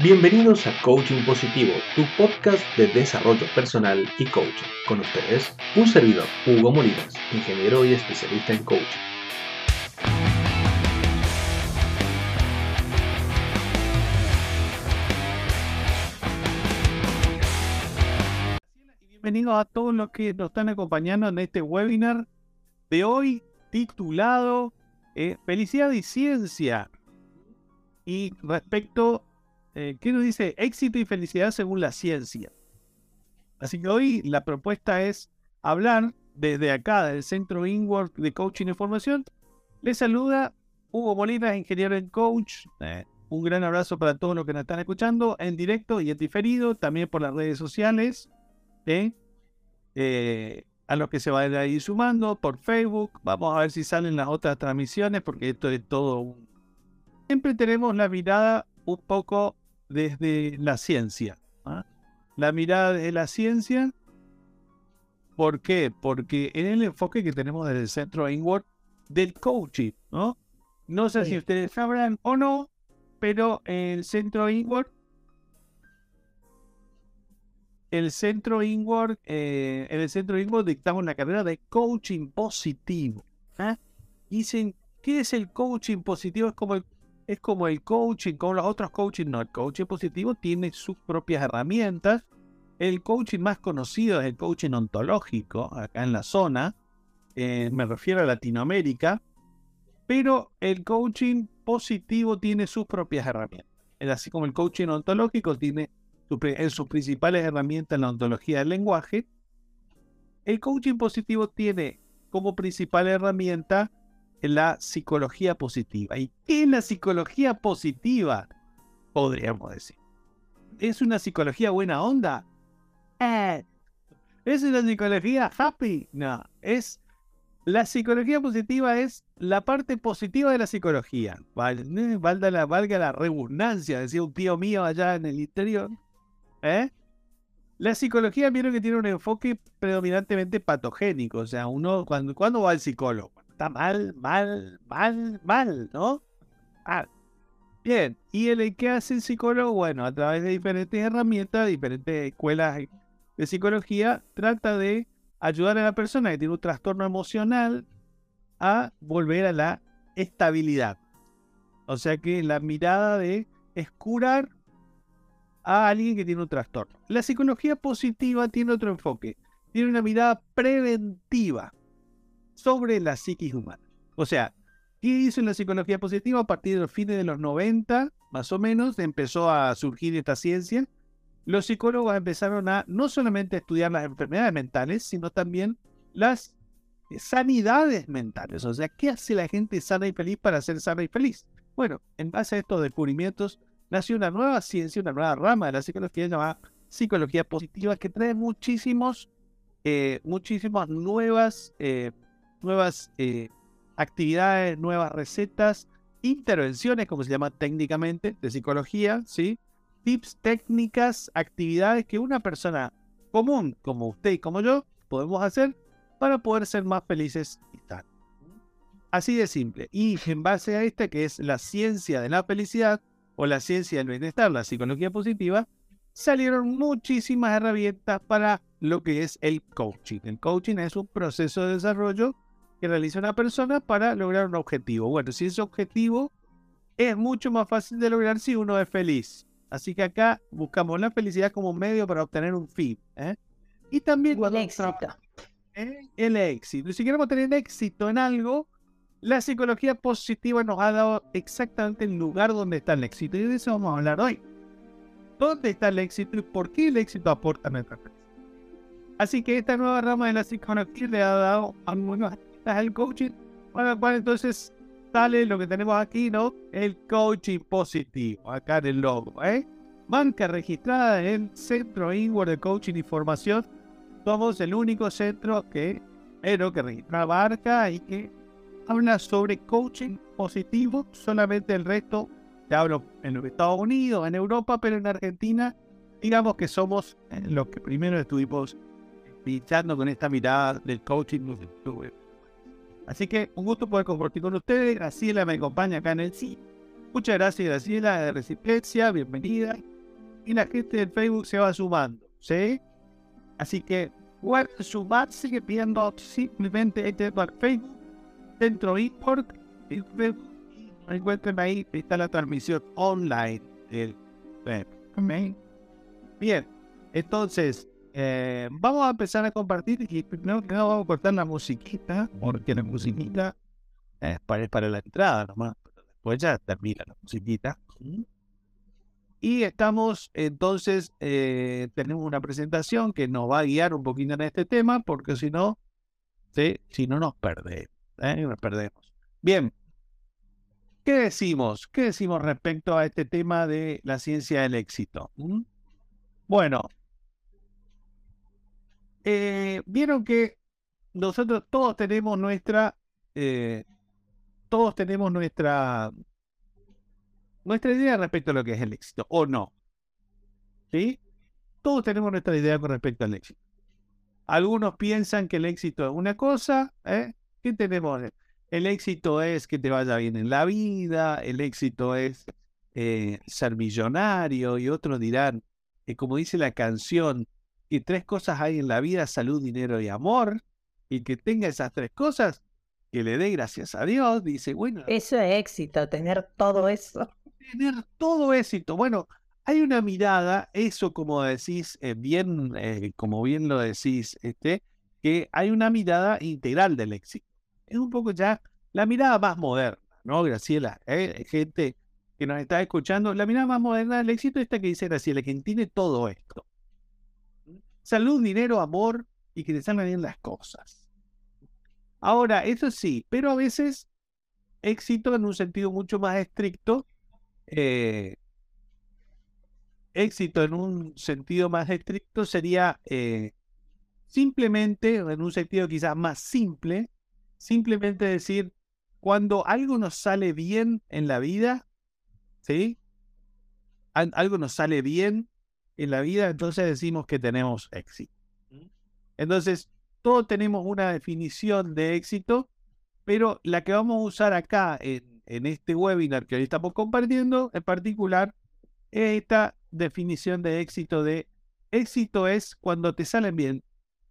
Bienvenidos a Coaching Positivo, tu podcast de desarrollo personal y coaching. Con ustedes, un servidor, Hugo Molinas, ingeniero y especialista en coaching. Bienvenidos a todos los que nos están acompañando en este webinar de hoy titulado eh, Felicidad y Ciencia. Y respecto, eh, ¿qué nos dice? Éxito y felicidad según la ciencia. Así que hoy la propuesta es hablar desde acá, del Centro Inward de Coaching y Formación. Les saluda Hugo Molina, ingeniero en coach. Eh, un gran abrazo para todos los que nos están escuchando en directo y en diferido, también por las redes sociales. Eh, a los que se van a ir sumando por Facebook. Vamos a ver si salen las otras transmisiones, porque esto es todo un... Siempre tenemos la mirada un poco desde la ciencia. ¿ah? La mirada de la ciencia. ¿Por qué? Porque en el enfoque que tenemos desde el centro Inward del coaching, ¿no? No sé si ustedes sabrán o no, pero el centro Inward el centro Inward, eh, en el centro Inward dictamos la carrera de coaching positivo. ¿ah? Dicen, ¿qué es el coaching positivo? Es como el, es como el coaching, como los otros coaching. No, el coaching positivo tiene sus propias herramientas. El coaching más conocido es el coaching ontológico, acá en la zona. Eh, me refiero a Latinoamérica. Pero el coaching positivo tiene sus propias herramientas. Es así como el coaching ontológico tiene en sus principales herramientas en la ontología del lenguaje, el coaching positivo tiene como principal herramienta la psicología positiva. ¿Y qué es la psicología positiva? Podríamos decir. ¿Es una psicología buena onda? Eh. ¿Es una psicología happy? No, es... La psicología positiva es la parte positiva de la psicología. Valga la, valga la redundancia, decía un tío mío allá en el interior. ¿Eh? La psicología vieron que tiene un enfoque predominantemente patogénico. O sea, uno, cuando, cuando va al psicólogo? Está mal, mal, mal, mal, ¿no? Ah, bien. ¿Y el qué hace el psicólogo? Bueno, a través de diferentes herramientas, diferentes escuelas de psicología, trata de ayudar a la persona que tiene un trastorno emocional a volver a la estabilidad. O sea que la mirada de es curar a alguien que tiene un trastorno. La psicología positiva tiene otro enfoque, tiene una mirada preventiva sobre la psiquis humana. O sea, ¿qué hizo en la psicología positiva? A partir de los fines de los 90, más o menos, empezó a surgir esta ciencia. Los psicólogos empezaron a no solamente estudiar las enfermedades mentales, sino también las sanidades mentales. O sea, ¿qué hace la gente sana y feliz para ser sana y feliz? Bueno, en base a estos descubrimientos, nació una nueva ciencia, una nueva rama de la psicología llamada psicología positiva que trae muchísimos, eh, muchísimas nuevas, eh, nuevas eh, actividades, nuevas recetas, intervenciones, como se llama técnicamente, de psicología, ¿sí? Tips, técnicas, actividades que una persona común, como usted y como yo, podemos hacer para poder ser más felices y tal. Así de simple. Y en base a esta, que es la ciencia de la felicidad, o la ciencia del bienestar, la psicología positiva, salieron muchísimas herramientas para lo que es el coaching. El coaching es un proceso de desarrollo que realiza una persona para lograr un objetivo. Bueno, si ese objetivo es mucho más fácil de lograr si uno es feliz. Así que acá buscamos la felicidad como medio para obtener un fin. ¿eh? Y también el éxito. el éxito. Si queremos tener éxito en algo, la psicología positiva nos ha dado exactamente el lugar donde está el éxito y de eso vamos a hablar hoy. ¿Dónde está el éxito y por qué el éxito aporta a nuestra vida? Así que esta nueva rama de la psicología le ha dado algunas al coaching, para cual entonces sale lo que tenemos aquí, ¿no? El coaching positivo, acá en el logo, ¿eh? Banca registrada en Centro Inward de Coaching y Formación. Somos el único centro que, pero que registra marca y que habla sobre coaching positivo, solamente el resto te hablo en los Estados Unidos, en Europa, pero en Argentina, digamos que somos eh, los que primero estuvimos pinchando con esta mirada del coaching. Así que un gusto poder compartir con ustedes. Graciela me acompaña acá en el sí. Muchas gracias, Graciela, de Resistencia, bienvenida. Y la gente del Facebook se va sumando, ¿sí? Así que pueden sumarse pidiendo simplemente este Facebook, dentro import, y encuentren ahí, está la transmisión online del web. Bien, entonces, eh, vamos a empezar a compartir y primero que nada vamos a cortar la musiquita, porque la musiquita es para, para la entrada nomás, después ya termina la musiquita. Y estamos, entonces, eh, tenemos una presentación que nos va a guiar un poquito en este tema, porque si no, ¿sí? si no nos perdemos, ¿eh? nos perdemos. Bien, ¿qué decimos? ¿Qué decimos respecto a este tema de la ciencia del éxito? ¿Mm? Bueno, eh, vieron que nosotros todos tenemos nuestra, todos tenemos nuestra nuestra idea respecto a lo que es el éxito, o no. ¿Sí? Todos tenemos nuestra idea con respecto al éxito. Algunos piensan que el éxito es una cosa, ¿eh? ¿Qué tenemos? El éxito es que te vaya bien en la vida, el éxito es eh, ser millonario, y otros dirán, como dice la canción, que tres cosas hay en la vida, salud, dinero y amor, y que tenga esas tres cosas, que le dé gracias a Dios, dice, bueno. Eso es éxito, tener todo eso tener todo éxito. Bueno, hay una mirada, eso como decís, eh, bien, eh, como bien lo decís, este, que hay una mirada integral del éxito. Es un poco ya la mirada más moderna, ¿no, Graciela? Eh, gente que nos está escuchando, la mirada más moderna del éxito es esta que dice Graciela, quien tiene todo esto. Salud, dinero, amor y que te salgan bien las cosas. Ahora, eso sí, pero a veces éxito en un sentido mucho más estricto eh, éxito en un sentido más estricto sería eh, simplemente, en un sentido quizás más simple, simplemente decir, cuando algo nos sale bien en la vida, ¿sí? algo nos sale bien en la vida, entonces decimos que tenemos éxito. Entonces, todos tenemos una definición de éxito, pero la que vamos a usar acá en en este webinar que hoy estamos compartiendo, en particular, esta definición de éxito de éxito es cuando te salen bien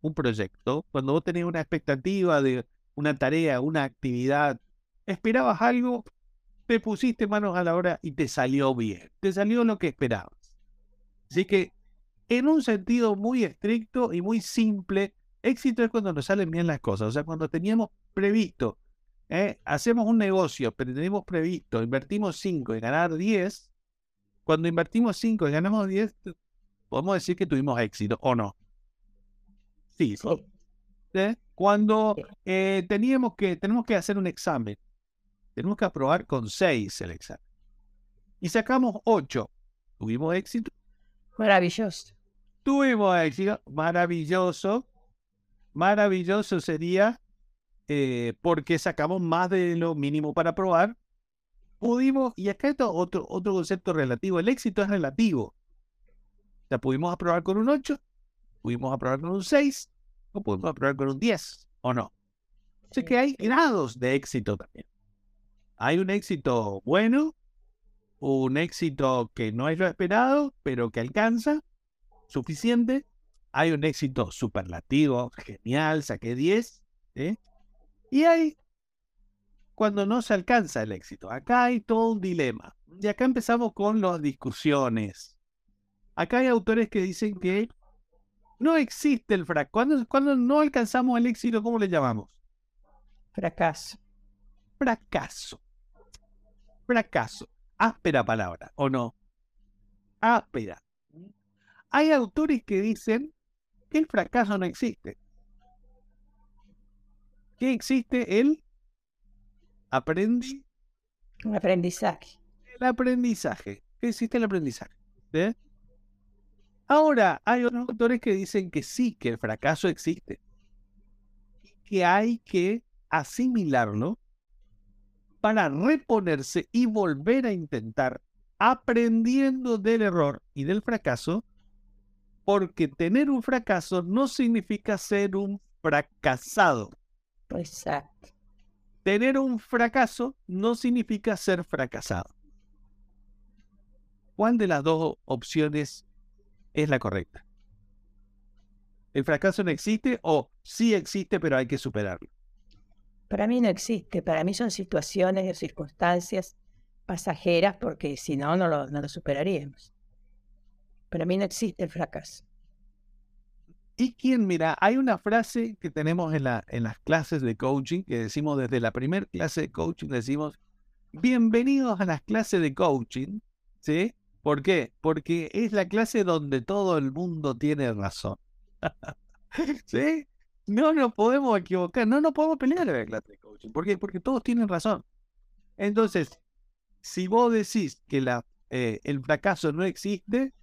un proyecto, cuando vos tenés una expectativa de una tarea, una actividad, esperabas algo, te pusiste manos a la obra y te salió bien, te salió lo que esperabas. Así que, en un sentido muy estricto y muy simple, éxito es cuando nos salen bien las cosas, o sea, cuando teníamos previsto ¿eh? hacemos un negocio, pero tenemos previsto, invertimos 5 y ganar 10, cuando invertimos 5 y ganamos 10, podemos decir que tuvimos éxito o no. Sí, sí. ¿Eh? Cuando eh, teníamos que, tenemos que hacer un examen, tenemos que aprobar con 6 el examen. Y sacamos 8. ¿Tuvimos éxito? Maravilloso. Tuvimos éxito, maravilloso. Maravilloso sería eh, porque sacamos más de lo mínimo para probar, pudimos, y acá está otro, otro concepto relativo, el éxito es relativo. Sea, pudimos aprobar con un 8, pudimos aprobar con un 6, o pudimos aprobar con un 10, o no. Así que hay grados de éxito también. Hay un éxito bueno, un éxito que no es lo esperado, pero que alcanza, suficiente. Hay un éxito superlativo, genial, saqué 10. ¿eh? Y hay cuando no se alcanza el éxito. Acá hay todo un dilema. Y acá empezamos con las discusiones. Acá hay autores que dicen que no existe el fracaso. Cuando, cuando no alcanzamos el éxito, ¿cómo le llamamos? Fracaso. Fracaso. Fracaso. Áspera palabra, ¿o no? Áspera. Hay autores que dicen que el fracaso no existe. ¿Qué existe? El aprendizaje. El aprendizaje. ¿Qué existe el aprendizaje? ¿Eh? Ahora, hay otros autores que dicen que sí, que el fracaso existe. Que hay que asimilarlo para reponerse y volver a intentar aprendiendo del error y del fracaso, porque tener un fracaso no significa ser un fracasado. Exacto. Tener un fracaso no significa ser fracasado. ¿cuál de las dos opciones es la correcta? ¿El fracaso no existe o sí existe pero hay que superarlo? Para mí no existe, para mí son situaciones o circunstancias pasajeras porque si no, no lo, no lo superaríamos. Para mí no existe el fracaso. ¿Y quién? Mira, hay una frase que tenemos en, la, en las clases de coaching, que decimos desde la primera clase de coaching, decimos, bienvenidos a las clases de coaching, ¿sí? ¿Por qué? Porque es la clase donde todo el mundo tiene razón. ¿Sí? No nos podemos equivocar, no nos podemos pelear la clase de coaching. ¿Por qué? Porque todos tienen razón. Entonces, si vos decís que la, eh, el fracaso no existe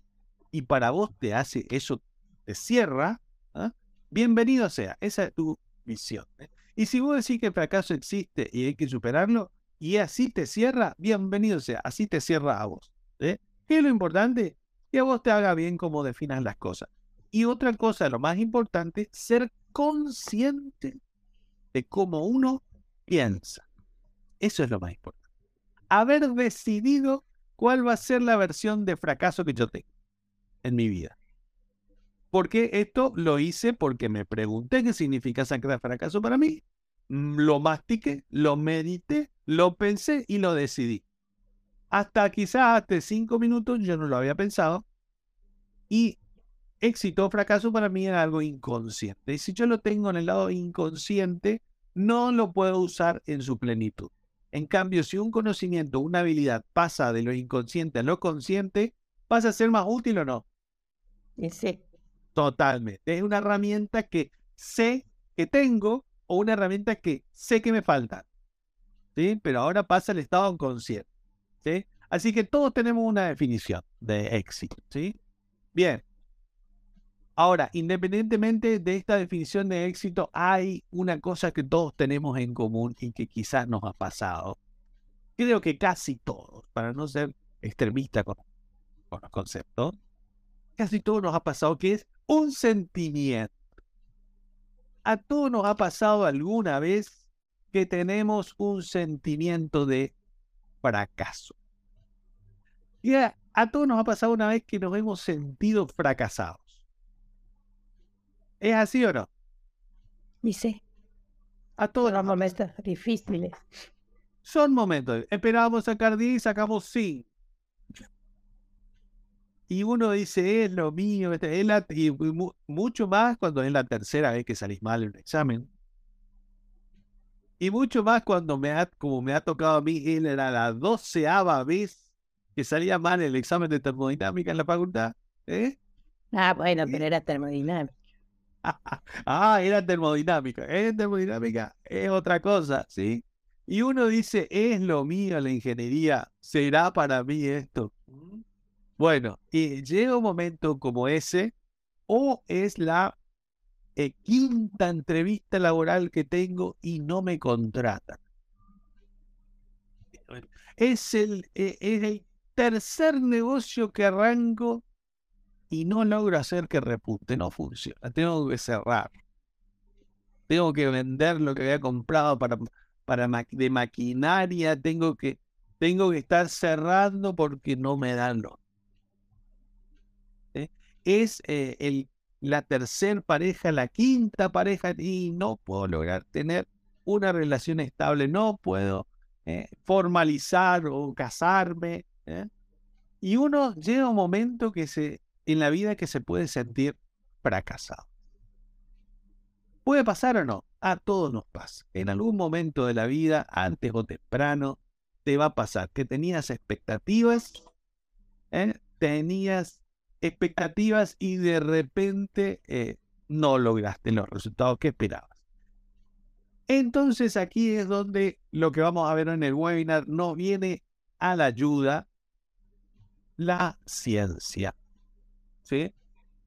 y para vos te hace eso, te cierra, ¿ah? bienvenido sea, esa es tu visión. ¿eh? Y si vos decís que el fracaso existe y hay que superarlo, y así te cierra, bienvenido sea, así te cierra a vos. ¿eh? ¿Qué es lo importante? Que a vos te haga bien como definas las cosas. Y otra cosa, lo más importante, ser consciente de cómo uno piensa. Eso es lo más importante. Haber decidido cuál va a ser la versión de fracaso que yo tengo en mi vida. Porque esto lo hice porque me pregunté qué significa sacar fracaso para mí. Mm, lo mastiqué, lo medité, lo pensé y lo decidí. Hasta quizás hace cinco minutos yo no lo había pensado. Y éxito o fracaso para mí era algo inconsciente. Y si yo lo tengo en el lado inconsciente, no lo puedo usar en su plenitud. En cambio, si un conocimiento, una habilidad pasa de lo inconsciente a lo consciente, ¿pasa a ser más útil o no? sí. Totalmente. Es una herramienta que sé que tengo o una herramienta que sé que me falta. ¿Sí? Pero ahora pasa al estado inconsciente. ¿Sí? Así que todos tenemos una definición de éxito. ¿Sí? Bien. Ahora, independientemente de esta definición de éxito, hay una cosa que todos tenemos en común y que quizás nos ha pasado. Creo que casi todos, para no ser extremista con, los conceptos, casi todos nos ha pasado que es un sentimiento. A todos nos ha pasado alguna vez que tenemos un sentimiento de fracaso. Y a, todos nos ha pasado una vez que nos hemos sentido fracasados. ¿Es así o no? Sí. A todos los momentos difíciles. Son momentos. Esperábamos sacar 10 y sacamos 5 y uno dice, es lo mío, este, es la, y mucho más cuando es la tercera vez que salís mal en un examen. Y mucho más cuando me ha, como me ha tocado a mí, él era la doceava vez que salía mal el examen de termodinámica en la facultad. ¿eh? Ah, bueno, pero era termodinámica. Ah, era termodinámica. Es termodinámica, es otra cosa, ¿sí? Y uno dice, es lo mío la ingeniería, será para mí esto. Bueno, y llega un momento como ese, o es la eh, quinta entrevista laboral que tengo y no me contratan. Es el, eh, es el tercer negocio que arranco y no logro hacer que repunte, no funciona. Tengo que cerrar. Tengo que vender lo que había comprado para, para de maquinaria. Tengo que, tengo que estar cerrando porque no me dan los es eh, el, la tercera pareja, la quinta pareja, y no puedo lograr tener una relación estable, no puedo eh, formalizar o casarme. ¿eh? Y uno llega un momento que se, en la vida que se puede sentir fracasado. ¿Puede pasar o no? A todos nos pasa. En algún momento de la vida, antes o temprano, te va a pasar que tenías expectativas, tenías expectativas y de repente eh, no lograste los resultados que esperabas. Entonces aquí es donde lo que vamos a ver en el webinar nos viene a la ayuda la ciencia. ¿Sí?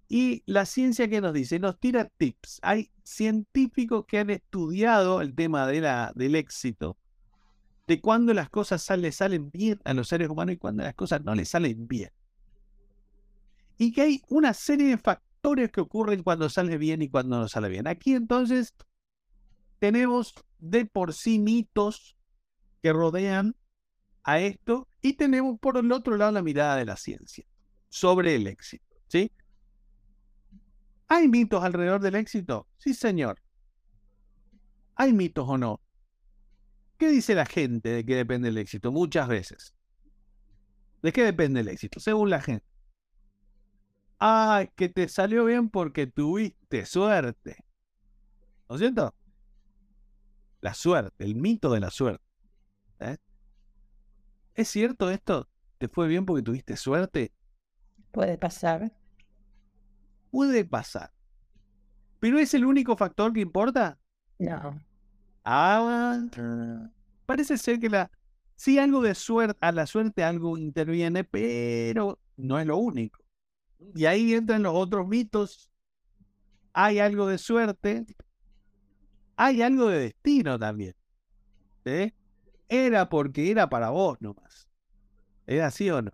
Y la ciencia que nos dice, nos tira tips. Hay científicos que han estudiado el tema de la, del éxito, de cuando las cosas salen, salen bien a los seres humanos y cuando las cosas no les salen bien y que hay una serie de factores que ocurren cuando sale bien y cuando no sale bien. Aquí entonces tenemos de por sí mitos que rodean a esto Y tenemos por el otro lado la mirada de la ciencia sobre el éxito. ¿Sí? ¿Hay mitos alrededor del éxito? Sí, señor. ¿Hay mitos o no? ¿Qué dice la gente de qué depende el éxito? Muchas veces. ¿De qué depende el éxito? Según la gente. Ah, que te salió bien porque tuviste suerte. ¿No es cierto? La suerte, el mito de la suerte. ¿eh? ¿Es cierto esto? ¿Te fue bien porque tuviste suerte? Puede pasar. Puede pasar. ¿Pero es el único factor que importa? No. Ah, parece ser que la, sí algo de suerte, a la suerte algo interviene, pero no es lo único. Y ahí entran los otros mitos. Hay algo de suerte, hay algo de destino también. ¿eh? Era porque era para vos nomás. ¿Era así o no?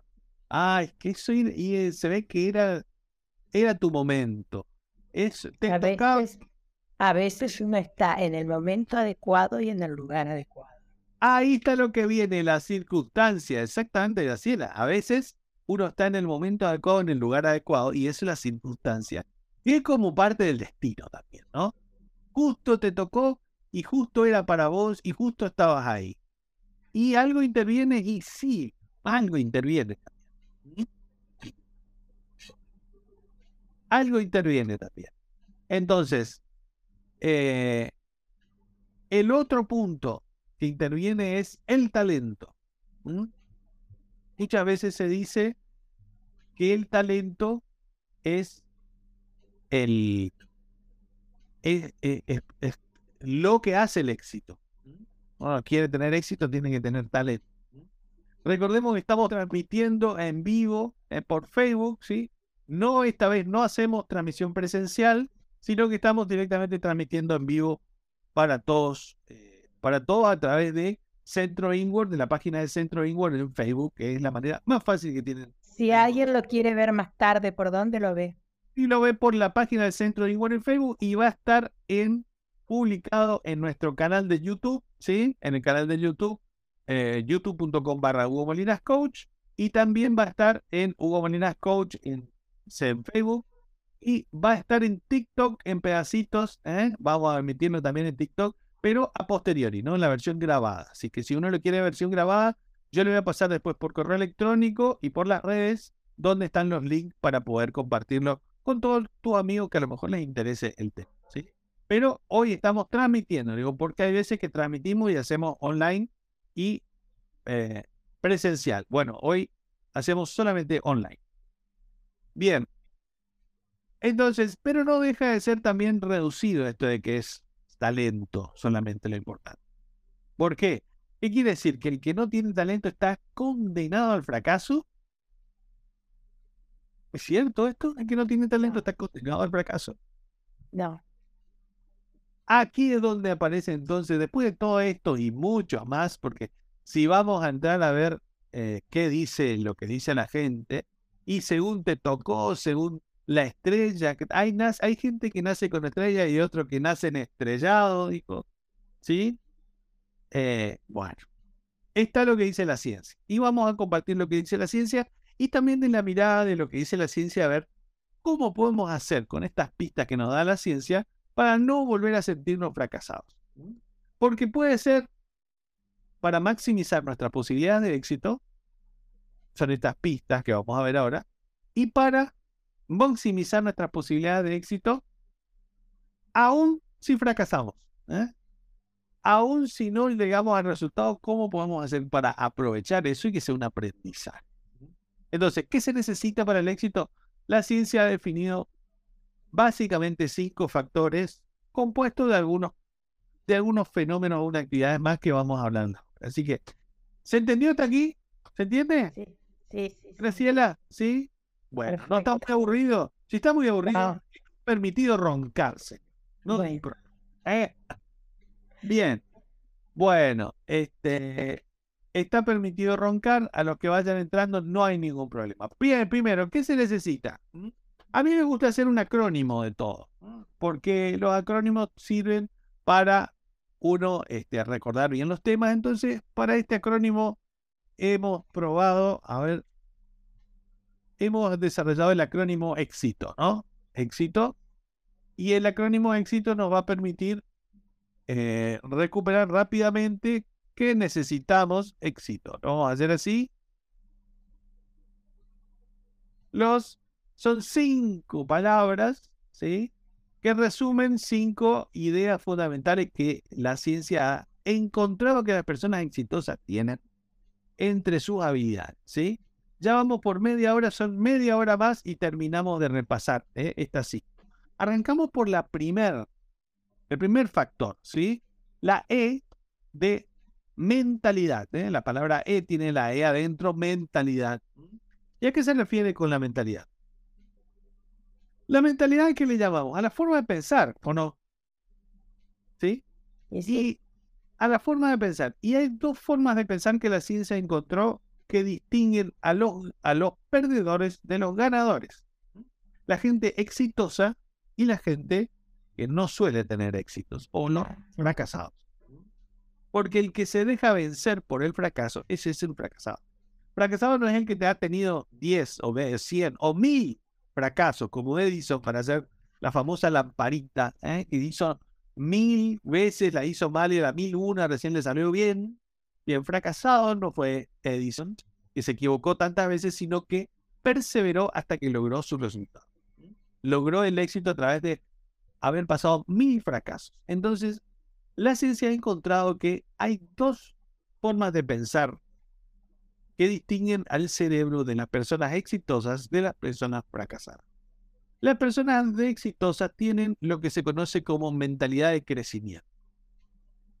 Ay, que eso y eh, se ve que era, era tu momento. Es, te A tocaba- veces, a veces uno está en el momento adecuado y en el lugar adecuado. Ahí está lo que viene, la circunstancia, exactamente, Graciela. A veces uno está en el momento adecuado, en el lugar adecuado, y eso es la circunstancia. Y es como parte del destino también, ¿no? Justo te tocó y justo era para vos y justo estabas ahí. Y algo interviene y sí, algo interviene. Algo interviene también. Entonces, eh, el otro punto que interviene es el talento. Muchas veces se dice que el talento es el es- es lo que hace el éxito. Bueno, quiere tener éxito, tiene que tener talento. Recordemos que estamos transmitiendo en vivo eh, por Facebook, ¿sí? No, esta vez no hacemos transmisión presencial, sino que estamos directamente transmitiendo en vivo para todos, eh, para todos a través de Centro Inward, de la página de Centro Inward en Facebook, que es la manera más fácil que tienen. Si alguien lo quiere ver más tarde, ¿por dónde lo ve? Y lo ve por la página del Centro Inward en Facebook y va a estar en publicado en nuestro canal de YouTube, ¿sí? En el canal de YouTube, eh, youtube.com barra Hugo Molinas Coach. Y también va a estar en Hugo Molinas Coach en, Facebook. Y va a estar en TikTok en pedacitos. ¿eh? Vamos a emitirlo también en TikTok, pero a posteriori, ¿no? En la versión grabada. Así que si uno lo quiere versión grabada, yo le voy a pasar después por correo electrónico y por las redes donde están los links para poder compartirlo con todos tus amigos que a lo mejor les interese el tema. ¿sí? Pero hoy estamos transmitiendo, digo, porque hay veces que transmitimos y hacemos online y eh, presencial. Bueno, hoy hacemos solamente online. Bien. Entonces, pero no deja de ser también reducido esto de que es talento solamente lo importante. ¿Por qué? ¿Qué quiere decir? ¿Que el que no tiene talento está condenado al fracaso? ¿Es cierto esto? El que no tiene talento No. está condenado al fracaso. No. Aquí es donde aparece entonces, después de todo esto y mucho más, porque si vamos a entrar a ver eh, qué dice lo que dice la gente, y según te tocó, según la estrella, hay gente que nace con estrella y otro que nacen estrellado, dijo, ¿sí? Eh, bueno, está lo que dice la ciencia. Y vamos a compartir lo que dice la ciencia y también de la mirada de lo que dice la ciencia, a ver cómo podemos hacer con estas pistas que nos da la ciencia para no volver a sentirnos fracasados. Porque puede ser para maximizar nuestras posibilidades de éxito, son estas pistas que vamos a ver ahora, y para maximizar nuestras posibilidades de éxito, aún si fracasamos. ¿eh? Aún si no llegamos al resultado, ¿cómo podemos hacer para aprovechar eso y que sea un aprendizaje? Entonces, ¿qué se necesita para el éxito? La ciencia ha definido básicamente cinco factores compuestos de algunos, de algunos fenómenos o actividades más que vamos hablando. Así que, ¿se entendió hasta aquí? ¿Se entiende? Sí, sí, sí. Graciela, ¿sí? Bueno, no está muy aburrido. Si está muy aburrido, No. es permitido roncarse. No hay Bueno. problema. Eh, Bien. Bueno, este está permitido roncar. A los que vayan entrando no hay ningún problema. Bien, primero, ¿qué se necesita? A mí me gusta hacer un acrónimo de todo, porque los acrónimos sirven para uno este, recordar bien los temas. Entonces, para este acrónimo hemos probado, a ver, hemos desarrollado el acrónimo éxito, ¿no? Éxito. Y el acrónimo éxito nos va a permitir eh, recuperar rápidamente que necesitamos éxito. ¿no? Vamos a hacer así. Los son cinco palabras, ¿sí? Que resumen cinco ideas fundamentales que la ciencia ha encontrado que las personas exitosas tienen entre sus habilidades, ¿sí? Ya vamos por media hora, son media hora más y terminamos de repasar ¿eh? esta sí. Arrancamos por la primer, el primer factor, ¿sí? La E de mentalidad. ¿eh? La palabra E tiene la E adentro, mentalidad. ¿Y a qué se refiere con la mentalidad? La mentalidad que le llamamos a la forma de pensar, ¿o no? ¿Sí? Y a la forma de pensar. Y hay dos formas de pensar que la ciencia encontró que distinguen a los, a los perdedores de los ganadores. La gente exitosa y la gente que no suele tener éxitos o no fracasados. Porque el que se deja vencer por el fracaso, ese es el fracasado. Fracasado no es el que te ha tenido 10 o 100 o 1000 fracasos, como Edison para hacer la famosa lamparita, ¿eh? que hizo mil veces, la hizo mal y la mil una recién le salió bien. Bien fracasado no fue Edison, que se equivocó tantas veces, sino que perseveró hasta que logró su resultado. Logró el éxito a través de haber pasado mil fracasos. Entonces, la ciencia ha encontrado que hay dos formas de pensar que distinguen al cerebro de las personas exitosas de las personas fracasadas. Las personas exitosas tienen lo que se conoce como mentalidad de crecimiento.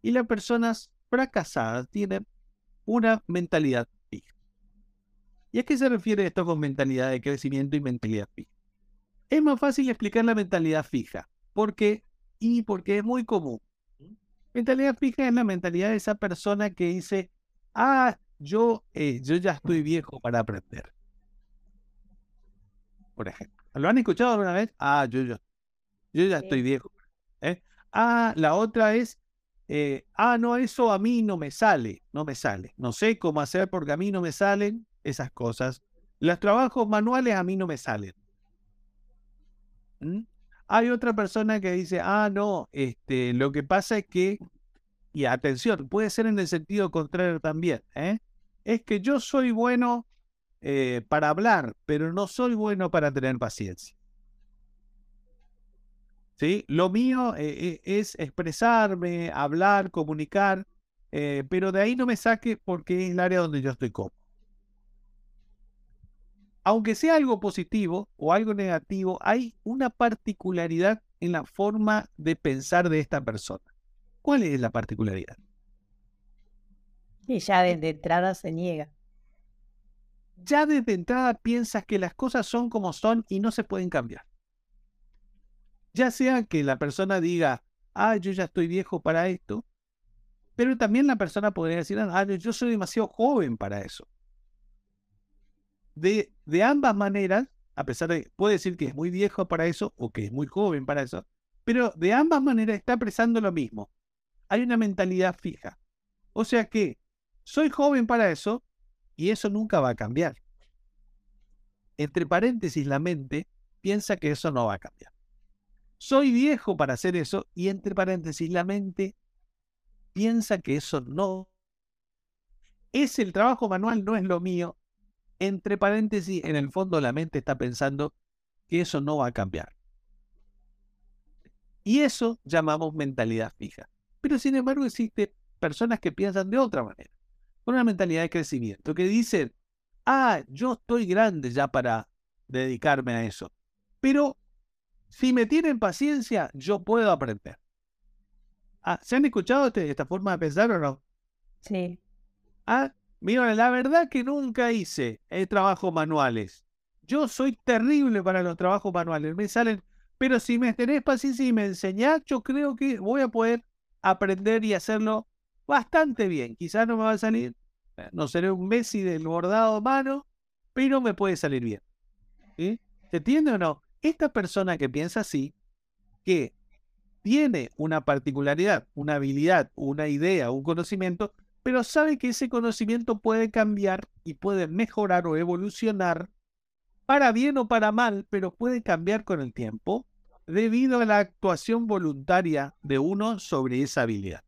Y las personas fracasadas tienen una mentalidad fija. ¿Y a qué se refiere esto con mentalidad de crecimiento y mentalidad fija? Es más fácil explicar la mentalidad fija. ¿Por qué? Y porque es muy común. Mentalidad fija es la mentalidad de esa persona que dice, ah, yo, eh, yo ya estoy viejo para aprender. Por ejemplo. ¿Lo han escuchado alguna vez? Ah, yo, yo, yo ya estoy viejo. ¿eh? Ah, la otra es, eh, ah, no, eso a mí no me sale, no me sale. No sé cómo hacer porque a mí no me salen esas cosas. Los trabajos manuales a mí no me salen. ¿Mm? Hay otra persona que dice, ah, no, este, lo que pasa es que, y atención, puede ser en el sentido contrario también, ¿eh? Es que yo soy bueno eh, para hablar, pero no soy bueno para tener paciencia. ¿Sí? Lo mío eh, es expresarme, hablar, comunicar, pero de ahí no me saque porque es el área donde yo estoy cómodo aunque sea algo positivo o algo negativo, hay una particularidad en la forma de pensar de esta persona. ¿Cuál es la particularidad? Y ya desde entrada se niega. Ya desde entrada piensas que las cosas son como son y no se pueden cambiar. Ya sea que la persona diga, ah, yo ya estoy viejo para esto, pero también la persona podría decir, ah, yo soy demasiado joven para eso de, de ambas maneras, a pesar de, puede decir que es muy viejo para eso o que es muy joven para eso, pero de ambas maneras está expresando lo mismo. Hay una mentalidad fija. O sea que soy joven para eso y eso nunca va a cambiar. Entre paréntesis, la mente piensa que eso no va a cambiar. Soy viejo para hacer eso y entre paréntesis, la mente piensa que eso no es el trabajo manual, no es lo mío, entre paréntesis, en el fondo la mente está pensando que eso no va a cambiar. Y eso llamamos mentalidad fija. Pero sin embargo existen personas que piensan de otra manera, con una mentalidad de crecimiento, que dicen, ah, yo estoy grande ya para dedicarme a eso. Pero si me tienen paciencia, yo puedo aprender. Ah, ¿Se han escuchado este, esta forma de pensar o no? Sí. Ah, Mira, la verdad que nunca hice eh, trabajos manuales. Yo soy terrible para los trabajos manuales. Me salen, pero si me tenés paciencia y me enseñás, yo creo que voy a poder aprender y hacerlo bastante bien. Quizás no me va a salir, eh, no seré un Messi del bordado mano, pero me puede salir bien. ¿Se entiende o no? Esta persona que piensa así, que tiene una particularidad, una habilidad, una idea, un conocimiento, pero sabe que ese conocimiento puede cambiar y puede mejorar o evolucionar para bien o para mal, pero puede cambiar con el tiempo debido a la actuación voluntaria de uno sobre esa habilidad.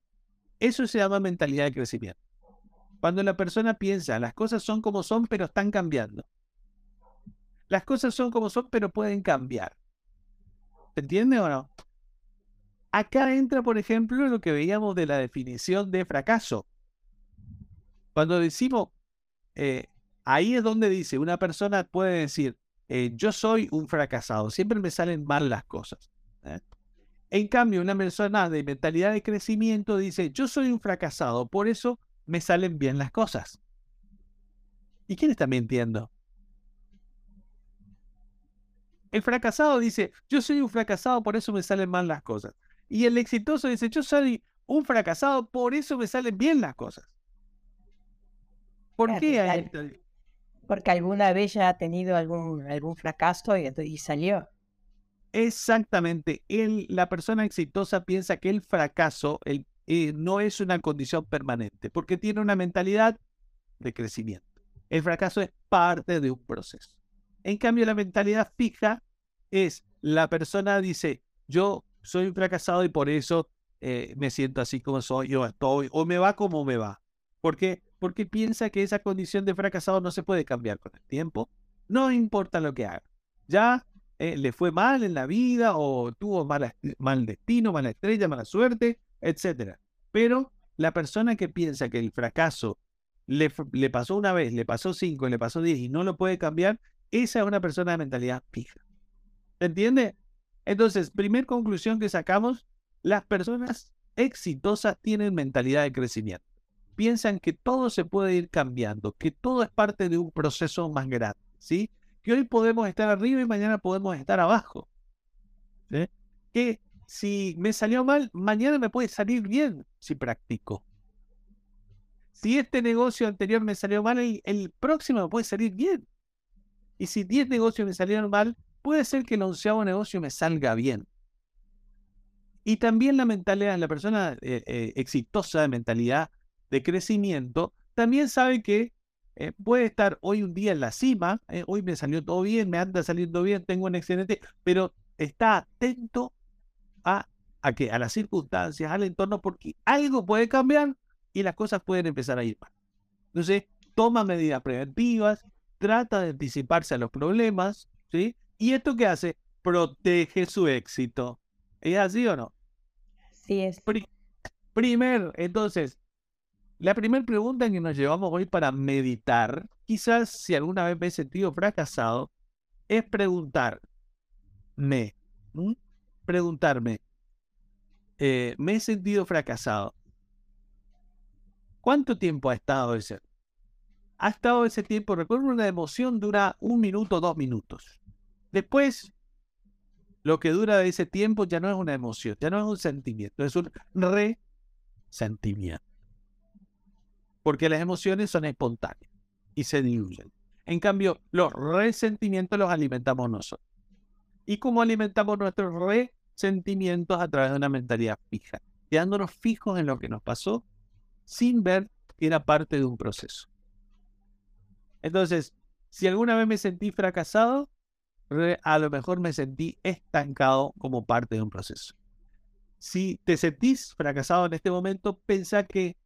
Eso se llama mentalidad de crecimiento. Cuando la persona piensa, las cosas son como son, pero están cambiando. Las cosas son como son, pero pueden cambiar. ¿Se entiende o no? Acá entra, por ejemplo, lo que veíamos de la definición de fracaso. Cuando decimos, eh, ahí es donde dice, una persona puede decir, eh, yo soy un fracasado, siempre me salen mal las cosas. ¿eh? En cambio, una persona de mentalidad de crecimiento dice, yo soy un fracasado, por eso me salen bien las cosas. ¿Y quién está mintiendo? El fracasado dice, yo soy un fracasado, por eso me salen mal las cosas. Y el exitoso dice, yo soy un fracasado, por eso me salen bien las cosas. ¿Por qué hay porque alguna vez ya ha tenido algún, algún fracaso y, salió. Exactamente. la persona exitosa piensa que el fracaso eh, no es una condición permanente, porque tiene una mentalidad de crecimiento. El fracaso es parte de un proceso. En cambio, la mentalidad fija es la persona dice, yo soy un fracasado y por eso eh, me siento así como soy, yo estoy, o me va como me va. ¿Por qué? porque piensa que esa condición de fracasado no se puede cambiar con el tiempo. No importa lo que haga. Ya eh, le fue mal en la vida o tuvo mal destino, mala estrella, mala suerte, etc. Pero la persona que piensa que el fracaso le, le pasó una vez, le pasó cinco, le pasó diez y no lo puede cambiar, esa es una persona de mentalidad fija. ¿Se entiende? Entonces, primer conclusión que sacamos, las personas exitosas tienen mentalidad de crecimiento piensan que todo se puede ir cambiando, que todo es parte de un proceso más grande, ¿sí? Que hoy podemos estar arriba y mañana podemos estar abajo. Que si me salió mal, mañana me puede salir bien si practico. Si este negocio anterior me salió mal, el, próximo me puede salir bien. Y si 10 negocios me salieron mal, puede ser que el onceavo negocio me salga bien. Y también la mentalidad, la persona eh, eh, exitosa de mentalidad de crecimiento, también sabe que eh, puede estar hoy un día en la cima, eh, hoy me salió todo bien, me anda saliendo bien, tengo un excelente, pero está atento a, a, que, a las circunstancias, al entorno, porque algo puede cambiar y las cosas pueden empezar a ir mal. Entonces, toma medidas preventivas, trata de anticiparse a los problemas, ¿sí? ¿Y esto qué hace? Protege su éxito. ¿Es así o no? Sí es. Primer, entonces, la primera pregunta que nos llevamos hoy para meditar, quizás si alguna vez me he sentido fracasado, es preguntarme, preguntarme, eh, me he sentido fracasado. ¿Cuánto tiempo ha estado ese? Ha estado ese tiempo, recuerdo una emoción dura un minuto, dos minutos. Después, lo que dura de ese tiempo ya no es una emoción, ya no es un sentimiento, es un resentimiento porque las emociones son espontáneas y se diluyen. En cambio, los resentimientos los alimentamos nosotros. ¿Y cómo alimentamos nuestros resentimientos? A través de una mentalidad fija, quedándonos fijos en lo que nos pasó sin ver que era parte de un proceso. Entonces, si alguna vez me sentí fracasado, a lo mejor me sentí estancado como parte de un proceso. Si te sentís fracasado en este momento, pensá que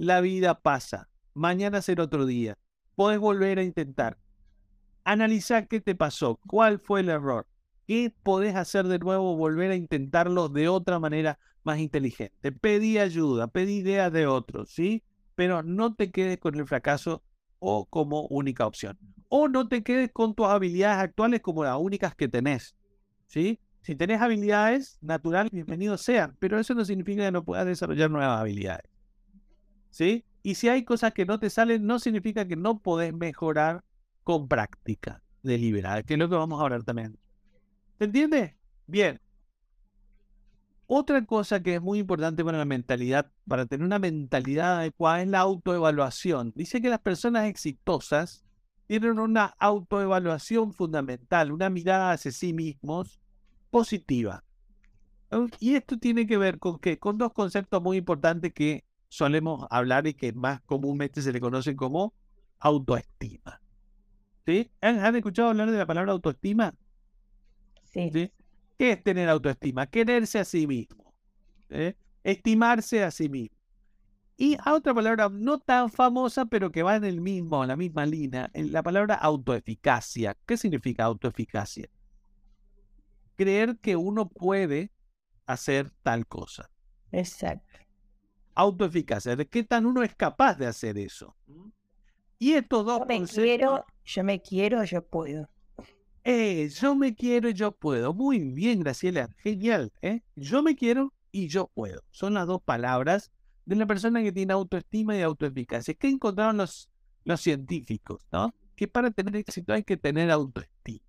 la vida pasa. Mañana será otro día. Puedes volver a intentar. Analizar qué te pasó, cuál fue el error, qué podés hacer de nuevo, volver a intentarlo de otra manera más inteligente. Pedí ayuda, pedí ideas de otros, ¿sí? Pero no te quedes con el fracaso o como única opción. O no te quedes con tus habilidades actuales como las únicas que tenés, ¿sí? Si tenés habilidades naturales, bienvenidos sean, pero eso no significa que no puedas desarrollar nuevas habilidades. ¿Sí? Y si hay cosas que no te salen, no significa que no podés mejorar con práctica deliberada, que es lo que vamos a hablar también. ¿Te entiendes? Bien. Otra cosa que es muy importante para la mentalidad, para tener una mentalidad adecuada, es la autoevaluación. Dice que las personas exitosas tienen una autoevaluación fundamental, una mirada hacia sí mismos positiva. Y esto tiene que ver con qué? Con dos conceptos muy importantes que solemos hablar y que más comúnmente se le conoce como autoestima. ¿Sí? ¿Han, escuchado hablar de la palabra autoestima? Sí. ¿Qué es tener autoestima? Quererse a sí mismo. ¿eh? Estimarse a sí mismo. Y a otra palabra no tan famosa, pero que va en el mismo, en la misma línea, en la palabra autoeficacia. ¿Qué significa autoeficacia? Creer que uno puede hacer tal cosa. Exacto. Autoeficacia, de qué tan uno es capaz de hacer eso. Y estos dos yo me quiero, yo me quiero, yo puedo. Eh, yo me quiero y yo puedo. Muy bien, Graciela. Genial. ¿eh? Yo me quiero y yo puedo. Son las dos palabras de una persona que tiene autoestima y autoeficacia. ¿Qué encontraron los, los científicos? ¿no? Que para tener éxito hay que tener autoestima.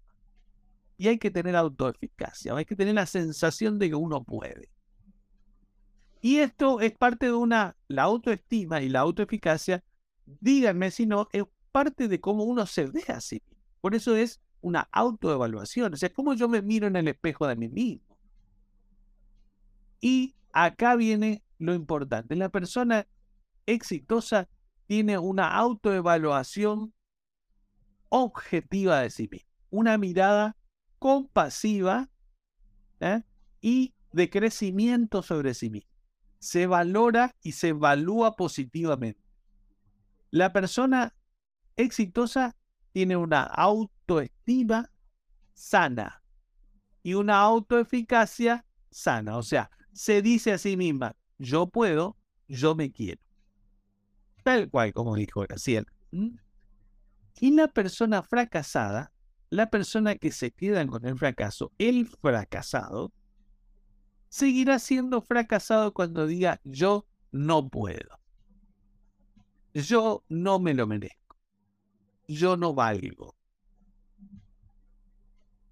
Y hay que tener autoeficacia. Hay que tener la sensación de que uno puede. Y esto es parte de una, la autoestima y la autoeficacia, díganme si no, es parte de cómo uno se ve así. Por eso es una autoevaluación. O sea, cómo yo me miro en el espejo de mí mismo. Y acá viene lo importante. La persona exitosa tiene una autoevaluación objetiva de sí misma, una mirada compasiva ¿eh? y de crecimiento sobre sí misma. Se valora y se evalúa positivamente. La persona exitosa tiene una autoestima sana y una autoeficacia sana. O sea, se dice a sí misma, yo puedo, yo me quiero. Tal cual como dijo Graciela. Y la persona fracasada, la persona que se queda con el fracaso, el fracasado, seguirá siendo fracasado cuando diga yo no puedo. Yo no me lo merezco. Yo no valgo.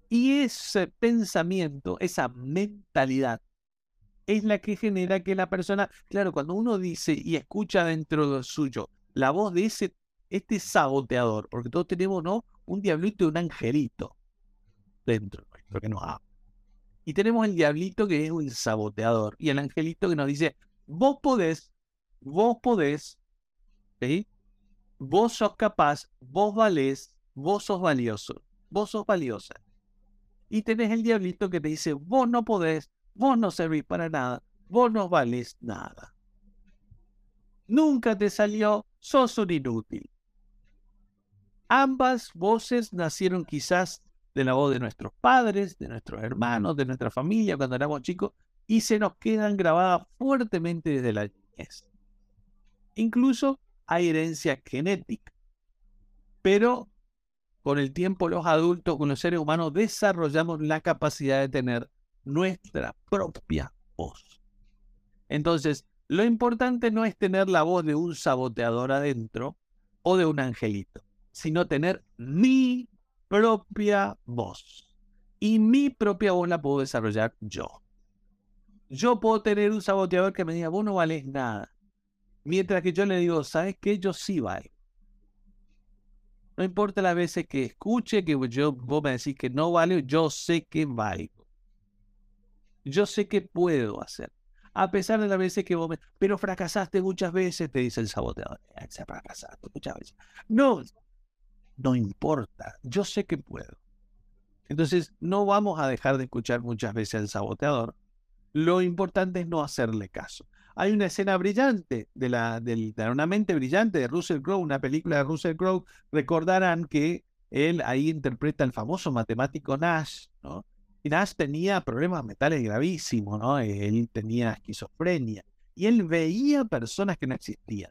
Y ese pensamiento, esa mentalidad es la que genera que la persona, claro, cuando uno dice y escucha dentro de suyo la voz de ese, este saboteador, porque todos tenemos, ¿no? Un diablito y un angelito dentro nuestro que nos habla. Y tenemos el diablito que es un saboteador y el angelito que nos dice, vos podés, vos podés, ¿sí? Vos sos capaz, vos valés, vos sos valioso, vos sos valiosa. Y tenés el diablito que te dice, vos no podés, Vos no servís para nada. Vos no valés nada. Nunca te salió, sos un inútil. Ambas voces nacieron quizás de la voz de nuestros padres, de nuestros hermanos, de nuestra familia cuando éramos chicos y se nos quedan grabadas fuertemente desde la niñez. Incluso hay herencia genética. Pero con el tiempo los adultos, con los seres humanos, desarrollamos la capacidad de tener nuestra propia voz. Entonces, lo importante no es tener la voz de un saboteador adentro o de un angelito, sino tener mi propia voz. Y mi propia voz la puedo desarrollar yo. Yo puedo tener un saboteador que me diga, vos no vales nada. Mientras que yo le digo, ¿sabes qué? Yo sí valgo. No importa las veces que escuche, que yo, vos me decís que no vale, yo sé que valgo. Yo sé que puedo hacer. A pesar de las veces que vos me... Pero fracasaste muchas veces, te dice el saboteador. Fracasaste muchas veces. No, no importa. Yo sé que puedo. Entonces, no vamos a dejar de escuchar muchas veces al saboteador. Lo importante es no hacerle caso. Hay una escena brillante de, la, de, una mente brillante de Russell Crowe, una película de Russell Crowe. Recordarán que él ahí interpreta al famoso matemático Nash, ¿no? Y Nash tenía problemas mentales gravísimos, ¿no? Él tenía esquizofrenia y él veía personas que no existían.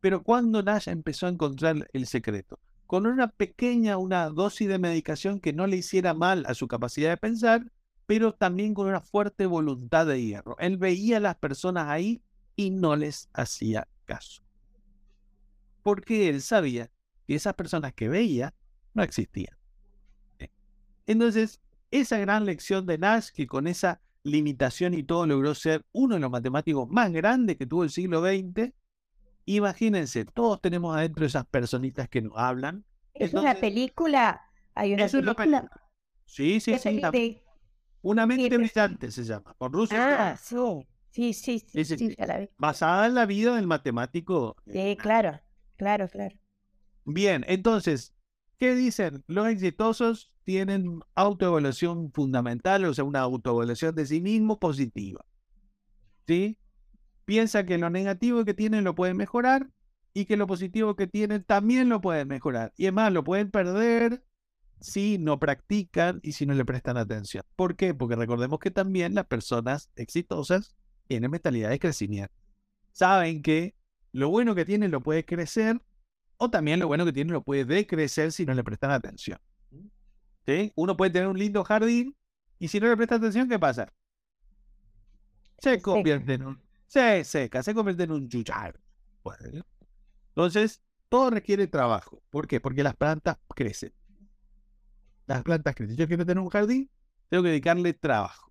Pero cuando Nash empezó a encontrar el secreto, con una pequeña, una dosis de medicación que no le hiciera mal a su capacidad de pensar, pero también con una fuerte voluntad de hierro. Él veía a las personas ahí y no les hacía caso. Porque él sabía que esas personas que veía no existían. Entonces, esa gran lección de Nash, que con esa limitación y todo logró ser uno de los matemáticos más grandes que tuvo el siglo XX. Imagínense, todos tenemos adentro esas personitas que nos hablan. Es una película. Hay una película. Sí, sí, sí. Una, mente brillante se llama. Por Russell ah, sí. Sí, sí, sí, Sí, sí, sí, sí. la vi. Basada en la vida del matemático. Sí, claro, claro, claro. Bien, entonces, ¿qué dicen? Los exitosos tienen autoevaluación fundamental, o sea, una autoevaluación de sí mismo positiva. ¿Sí? Piensa que lo negativo que tienen lo pueden mejorar y que lo positivo que tienen también lo pueden mejorar. Y es más, lo pueden perder si no practican y si no le prestan atención. ¿Por qué? Porque recordemos que también las personas exitosas tienen mentalidad de crecimiento. Saben que lo bueno que tienen lo puede crecer o también lo bueno que tienen lo puede decrecer si no le prestan atención. ¿Sí? Uno puede tener un lindo jardín y si no le presta atención, ¿qué pasa? Se convierte en un... Se seca, se convierte en un yuyar. Entonces, todo requiere trabajo. ¿Por qué? Porque las plantas crecen. Las plantas crecen. Yo quiero tener un jardín, tengo que dedicarle trabajo.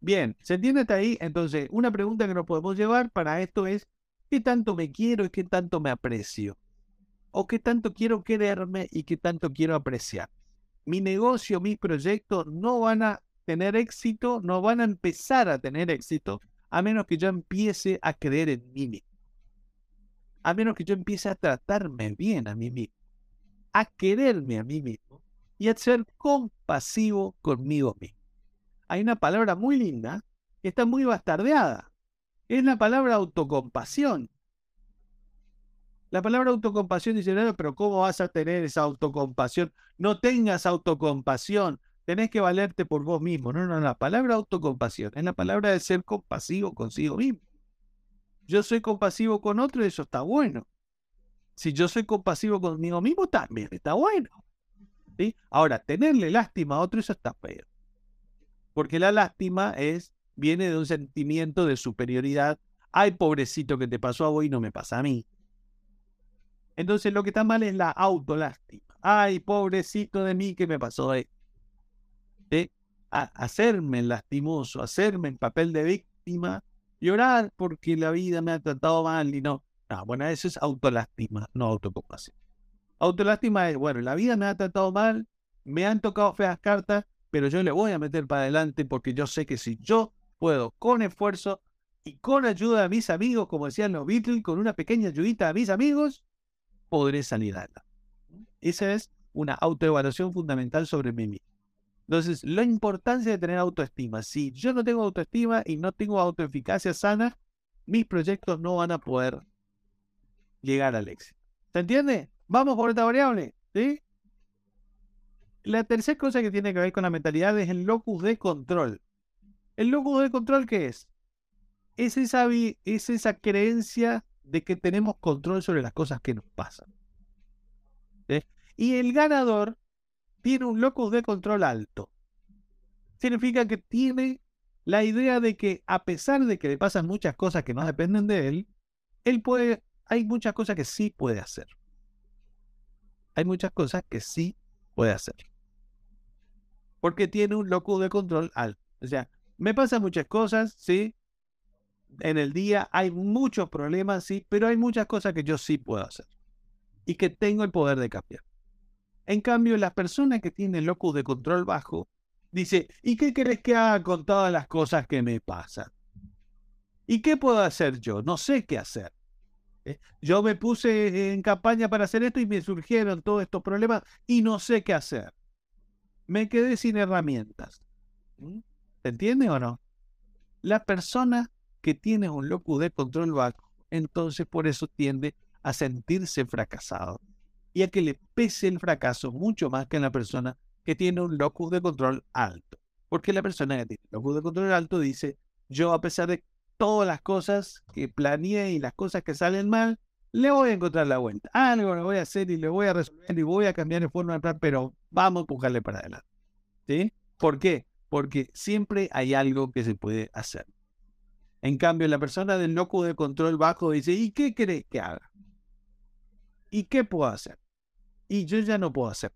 Bien, ¿se entiende hasta ahí? Entonces, una pregunta que nos podemos llevar para esto es, ¿qué tanto me quiero y qué tanto me aprecio? ¿O qué tanto quiero quererme y qué tanto quiero apreciar? Mi negocio, mis proyectos no van a tener éxito, no van a empezar a tener éxito, a menos que yo empiece a creer en mí mismo. A menos que yo empiece a tratarme bien a mí mismo, a quererme a mí mismo y a ser compasivo conmigo mismo. Hay una palabra muy linda que está muy bastardeada. Es la palabra autocompasión. La palabra autocompasión dice, "No, pero ¿cómo vas a tener esa autocompasión? No tengas autocompasión, tenés que valerte por vos mismo. No, no, la palabra autocompasión es la palabra de ser compasivo consigo mismo. Yo soy compasivo con otro y eso está bueno. Si yo soy compasivo conmigo mismo, también está bueno. ¿sí? Ahora, tenerle lástima a otro, eso está feo. Porque la lástima es, viene de un sentimiento de superioridad. Ay, pobrecito que te pasó a vos y no me pasa a mí. Entonces lo que está mal es la autolástima. Ay, pobrecito de mí que me pasó esto. ¿Sí? A- hacerme lastimoso, hacerme el papel de víctima, llorar porque la vida me ha tratado mal y no. No, bueno, eso es autolástima, no autocompasión. Autolástima es, bueno, la vida me ha tratado mal, me han tocado feas cartas, pero yo le voy a meter para adelante porque yo sé que si yo puedo, con esfuerzo y con ayuda de mis amigos, como decían los Beatles, con una pequeña ayudita a mis amigos, podré salir adelante. Esa es una autoevaluación fundamental sobre mí mismo. Entonces, la importancia de tener autoestima. Si yo no tengo autoestima y no tengo autoeficacia sana, mis proyectos no van a poder llegar al éxito. ¿Se entiende? Vamos por esta variable. ¿sí? La tercera cosa que tiene que ver con la mentalidad es el locus de control. ¿El locus de control qué es? Es esa, es esa creencia de que tenemos control sobre las cosas que nos pasan. ¿sí? Y el ganador tiene un locus de control alto. Significa que tiene la idea de que a pesar de que le pasan muchas cosas que no dependen de él, él puede, hay muchas cosas que sí puede hacer. Hay muchas cosas que sí puede hacer. Porque tiene un locus de control alto. O sea, me pasan muchas cosas, sí. En el día hay muchos problemas, sí, pero hay muchas cosas que yo sí puedo hacer. Y que tengo el poder de cambiar. En cambio, las personas que tienen locus de control bajo, dice, ¿y qué querés que haga con todas las cosas que me pasan? ¿Y qué puedo hacer yo? No sé qué hacer. ¿eh? Yo me puse en campaña para hacer esto y me surgieron todos estos problemas y no sé qué hacer. Me quedé sin herramientas. ¿Se entiende o no? La persona que tiene un locus de control bajo, entonces por eso tiende a sentirse fracasado y a que le pese el fracaso mucho más que en la persona que tiene un locus de control alto. Porque la persona que tiene locus de control alto dice, yo a pesar de todas las cosas que planeé y las cosas que salen mal, le voy a encontrar la vuelta. Algo lo voy a hacer y le voy a resolver y voy a cambiar de forma de plan, pero vamos a empujarle para adelante. ¿Sí? ¿Por qué? Porque siempre hay algo que se puede hacer. En cambio, la persona del locus de control bajo dice, ¿y qué querés que haga? ¿Y qué puedo hacer? Y yo ya no puedo hacer.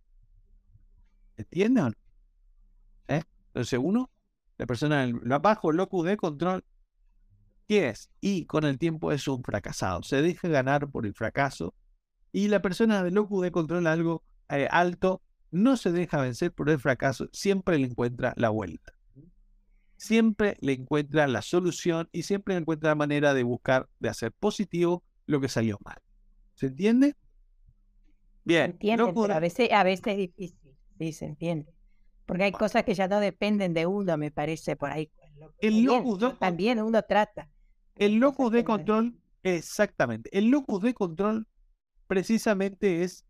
¿Entienden? ¿Eh? Entonces, uno, la persona bajo locus de control, ¿qué es? Y con el tiempo es un fracasado. Se deja ganar por el fracaso. Y la persona del locus de control algo eh, alto no se deja vencer por el fracaso, siempre le encuentra la vuelta. siempre le encuentra la solución y siempre encuentra la manera de buscar, de hacer positivo lo que salió mal. ¿Se entiende? Bien. Pero a veces, a veces es difícil, sí, se entiende. Porque hay cosas que ya no dependen de uno, me parece, por ahí. El locus de, también uno trata. El locus de control, exactamente. El locus de control precisamente es,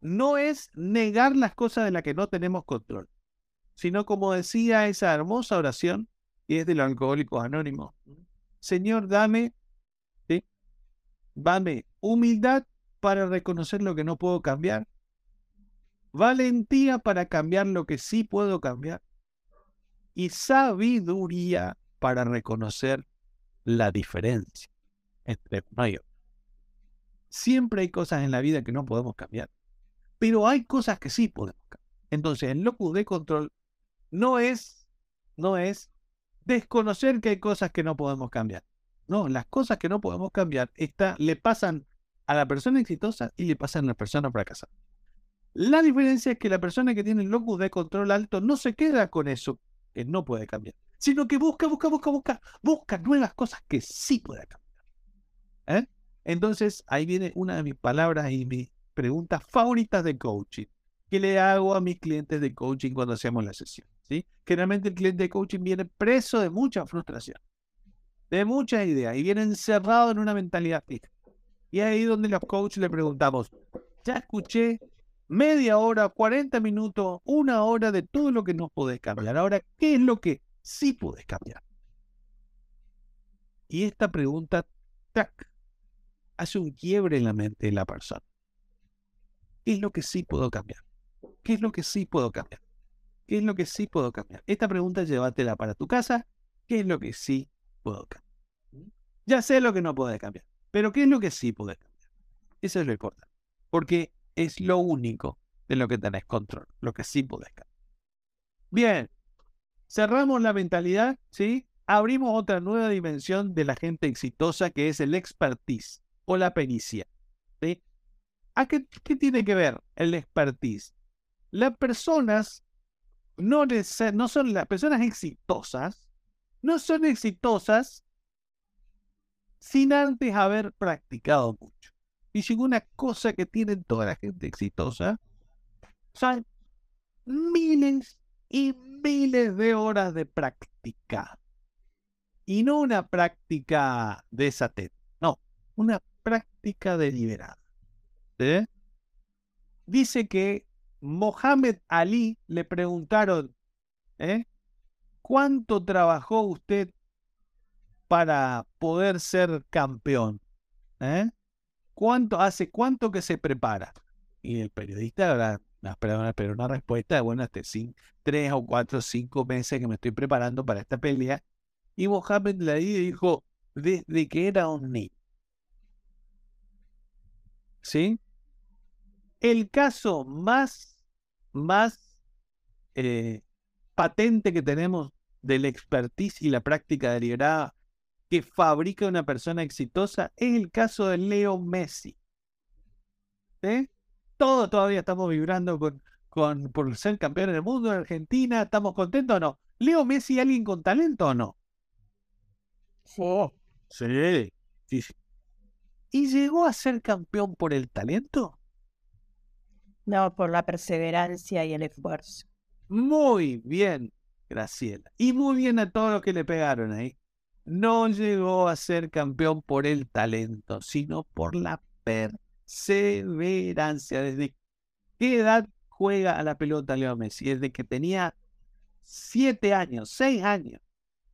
no es negar las cosas de las que no tenemos control sino como decía esa hermosa oración, y es de los alcohólicos anónimos. Señor, dame, dame humildad para reconocer lo que no puedo cambiar, valentía para cambiar lo que sí puedo cambiar, y sabiduría para reconocer la diferencia entre uno y otro. Siempre hay cosas en la vida que no podemos cambiar, pero hay cosas que sí podemos cambiar. Entonces, el locus de control no es, no es desconocer que hay cosas que no podemos cambiar. No, las cosas que no podemos cambiar está, le pasan a la persona exitosa y le pasan a la persona fracasada. La diferencia es que la persona que tiene el locus de control alto no se queda con eso que no puede cambiar, sino que busca, busca, busca, busca, busca nuevas cosas que sí puede cambiar. ¿Eh? Entonces, ahí viene una de mis palabras y mis preguntas favoritas de coaching que le hago a mis clientes de coaching cuando hacemos la sesión. Generalmente el cliente de coaching viene preso de mucha frustración, de muchas ideas y viene encerrado en una mentalidad fija. Y ahí donde los coaches le preguntamos, ya escuché media hora, 40 minutos, una hora de todo lo que no podés cambiar. Ahora, ¿qué es lo que sí podés cambiar? Y esta pregunta, hace un quiebre en la mente de la persona. ¿Qué es lo que sí puedo cambiar? ¿Qué es lo que sí puedo cambiar? ¿Qué es lo que sí puedo cambiar? Esta pregunta llévatela para tu casa. ¿Qué es lo que sí puedo cambiar? Ya sé lo que no puedo cambiar, pero ¿qué es lo que sí puedo cambiar? Eso es lo importante, porque es lo único de lo que tenés control, lo que sí podés cambiar. Bien, cerramos la mentalidad, ¿sí? Abrimos otra nueva dimensión de la gente exitosa que es el expertise o la pericia. ¿sí? ¿A qué, qué tiene que ver el expertise? Las personas no, no son las personas exitosas, no son exitosas sin antes haber practicado mucho. Y si una cosa que tienen toda la gente exitosa son miles y miles de horas de práctica. Y no una práctica de no, una práctica deliberada. Dice que Mohamed Ali le preguntaron, ¿eh? ¿cuánto trabajó usted para poder ser campeón? ¿Eh? ¿Cuánto hace cuánto que se prepara? Y el periodista ahora esperaba una, una respuesta de, bueno, hasta tres o cuatro o cinco meses que me estoy preparando para esta pelea. Y Mohamed Ali dijo, desde que era un niño. ¿Sí? El caso más, más eh, patente que tenemos del expertise y la práctica deliberada que fabrica una persona exitosa es el caso de Leo Messi. ¿Sí? Todos todavía estamos vibrando con, con, por ser campeón del mundo en Argentina. ¿Estamos contentos o no? ¿Leo Messi alguien con talento o no? Sí. sí, sí. ¿Y llegó a ser campeón por el talento? No, por la perseverancia y el esfuerzo. Muy bien, Graciela. Y muy bien a todos los que le pegaron ahí. No llegó a ser campeón por el talento, sino por la perseverancia. ¿Desde qué edad juega a la pelota Leo Messi? Desde que tenía siete años, seis años,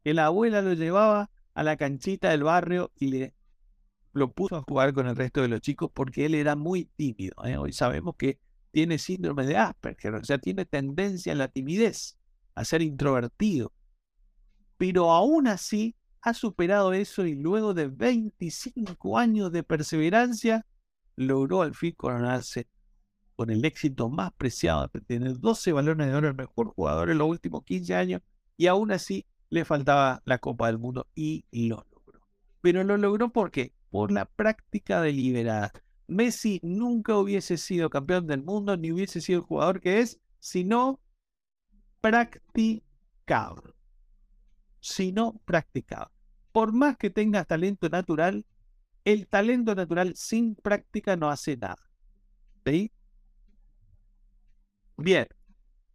que la abuela lo llevaba a la canchita del barrio y le lo puso a jugar con el resto de los chicos porque él era muy tímido. ¿eh? Hoy sabemos que tiene síndrome de Asperger, o sea, tiene tendencia a la timidez, a ser introvertido. Pero aún así ha superado eso y luego de 25 años de perseverancia, logró al fin coronarse con el éxito más preciado tener 12 balones de oro, el mejor jugador en los últimos 15 años, y aún así le faltaba la Copa del Mundo y lo logró. Pero lo logró porque por la práctica deliberada. Messi nunca hubiese sido campeón del mundo ni hubiese sido el jugador que es si no practicaba. sino practicado. Por más que tengas talento natural, el talento natural sin práctica no hace nada. ¿Sí? Bien.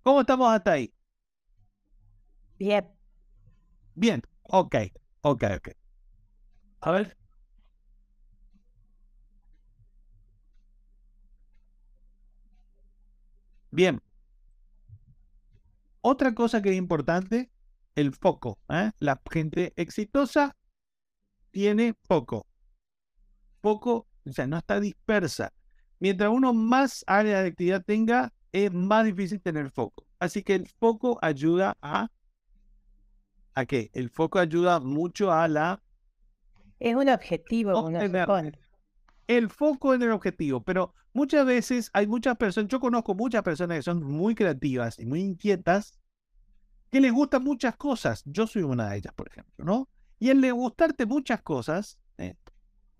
¿Cómo estamos hasta ahí? Bien. Bien. Ok. Ok, ok. A ver. Bien. Otra cosa que es importante, el foco. ¿eh? La gente exitosa tiene foco. Foco, o sea, no está dispersa. Mientras uno más área de actividad tenga, es más difícil tener foco. Así que el foco ayuda a... ¿A qué? El foco ayuda mucho a la... Es un objetivo, Obtener. El foco en el objetivo, pero muchas veces hay muchas personas, yo conozco muchas personas que son muy creativas y muy inquietas, que les gustan muchas cosas. Yo soy una de ellas, por ejemplo, ¿no? Y el de gustarte muchas cosas, eh,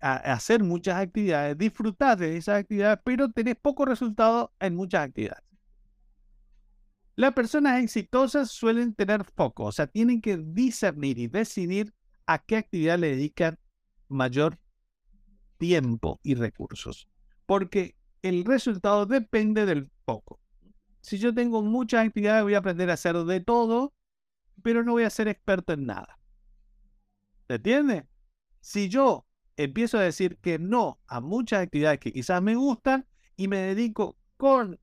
a- hacer muchas actividades, disfrutar de esas actividades, pero tenés poco resultado en muchas actividades. Las personas exitosas suelen tener foco, o sea, tienen que discernir y decidir a qué actividad le dedican mayor tiempo y recursos, porque el resultado depende del foco. Si yo tengo muchas actividades, voy a aprender a hacer de todo, pero no voy a ser experto en nada. ¿Se entiende? Si yo empiezo a decir que no a muchas actividades que quizás me gustan y me dedico con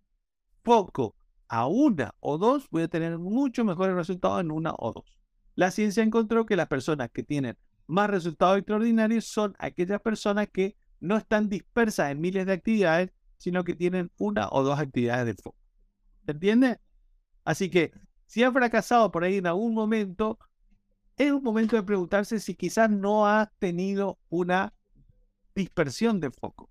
foco a una o dos, voy a tener mucho mejores resultados en una o dos. La ciencia encontró que las personas que tienen más resultados extraordinarios son aquellas personas que no están dispersas en miles de actividades, sino que tienen una o dos actividades de foco. ¿Se entiende? Así que si has fracasado por ahí en algún momento, es un momento de preguntarse si quizás no has tenido una dispersión de foco.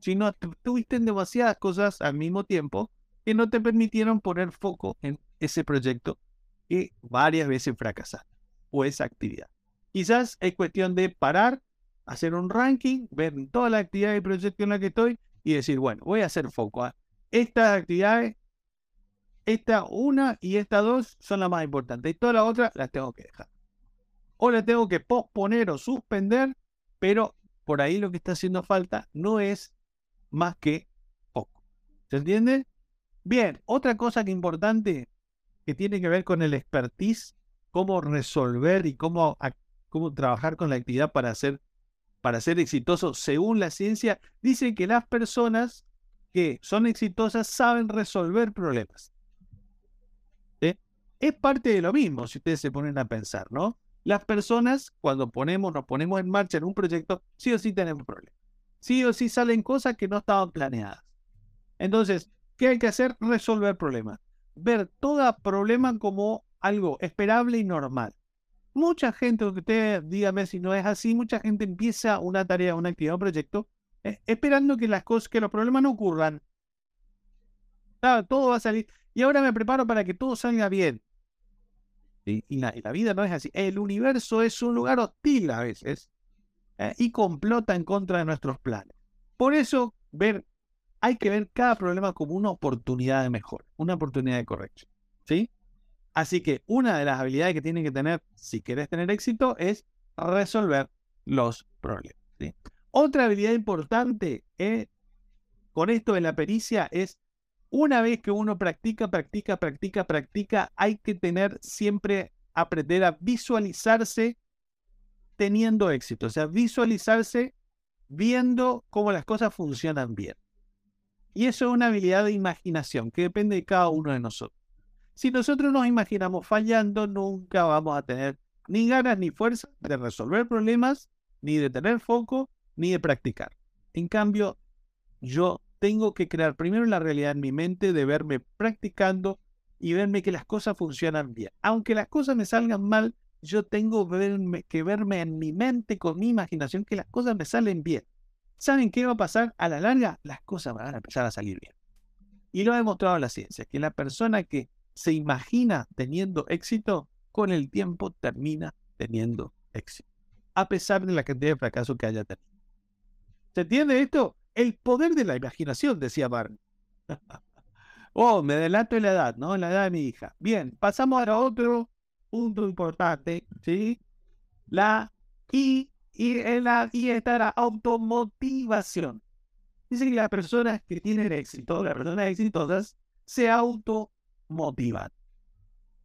Si no tu- tuviste demasiadas cosas al mismo tiempo que no te permitieron poner foco en ese proyecto que varias veces fracasaste o esa actividad. Quizás es cuestión de parar, hacer un ranking, ver todas las actividades y proyectos en las que estoy y decir, bueno, voy a hacer foco a estas actividades, esta una y esta dos son las más importantes y todas las otras las tengo que dejar. O las tengo que posponer o suspender, pero por ahí lo que está haciendo falta no es más que poco. ¿Se entiende? Bien, otra cosa que importante que tiene que ver con el expertise, cómo resolver y cómo, cómo trabajar con la actividad para ser, para ser exitoso según la ciencia, dice que las personas que son exitosas saben resolver problemas. Es parte de lo mismo, si ustedes se ponen a pensar, ¿no? Las personas, cuando ponemos, nos ponemos en marcha en un proyecto, sí o sí tenemos problemas. Sí o sí salen cosas que no estaban planeadas. Entonces, ¿qué hay que hacer? Resolver problemas. Ver todo problema como algo esperable y normal. Mucha gente, aunque usted dígame si no es así, mucha gente empieza una tarea, una actividad, un proyecto, eh, esperando que las cosas, que los problemas no ocurran. Todo va a salir. Y ahora me preparo para que todo salga bien. Y, la, vida no es así. El universo es un lugar hostil a veces eh, y complota en contra de nuestros planes. Por eso, ver, hay que ver cada problema como una oportunidad de mejora, una oportunidad de corrección. ¿Sí? Así que una de las habilidades que tienen que tener si quieres tener éxito es resolver los problemas. Otra habilidad importante eh, con esto de la pericia es una vez que uno practica, practica, practica, practica, hay que tener siempre aprender a visualizarse teniendo éxito, o sea, visualizarse viendo cómo las cosas funcionan bien. Y eso es una habilidad de imaginación que depende de cada uno de nosotros. Si nosotros nos imaginamos fallando, nunca vamos a tener ni ganas ni fuerza de resolver problemas, ni de tener foco, ni de practicar. En cambio, yo tengo que crear primero la realidad en mi mente de verme practicando y verme que las cosas funcionan bien. Aunque las cosas me salgan mal, yo tengo que verme en mi mente con mi imaginación que las cosas me salen bien. ¿Saben qué va a pasar? A la larga, las cosas van a empezar a salir bien. Y lo ha demostrado la ciencia, que la persona que se imagina teniendo éxito, con el tiempo termina teniendo éxito. A pesar de la cantidad de fracasos que haya tenido. ¿Se entiende esto? El poder de la imaginación, decía Barney. oh, me delato en la edad, ¿no? En la edad de mi hija. Bien, pasamos a otro punto importante, ¿sí? La y, y, en la, y está la automotivación. Dice que las personas que tienen éxito, las personas exitosas, se automotivan.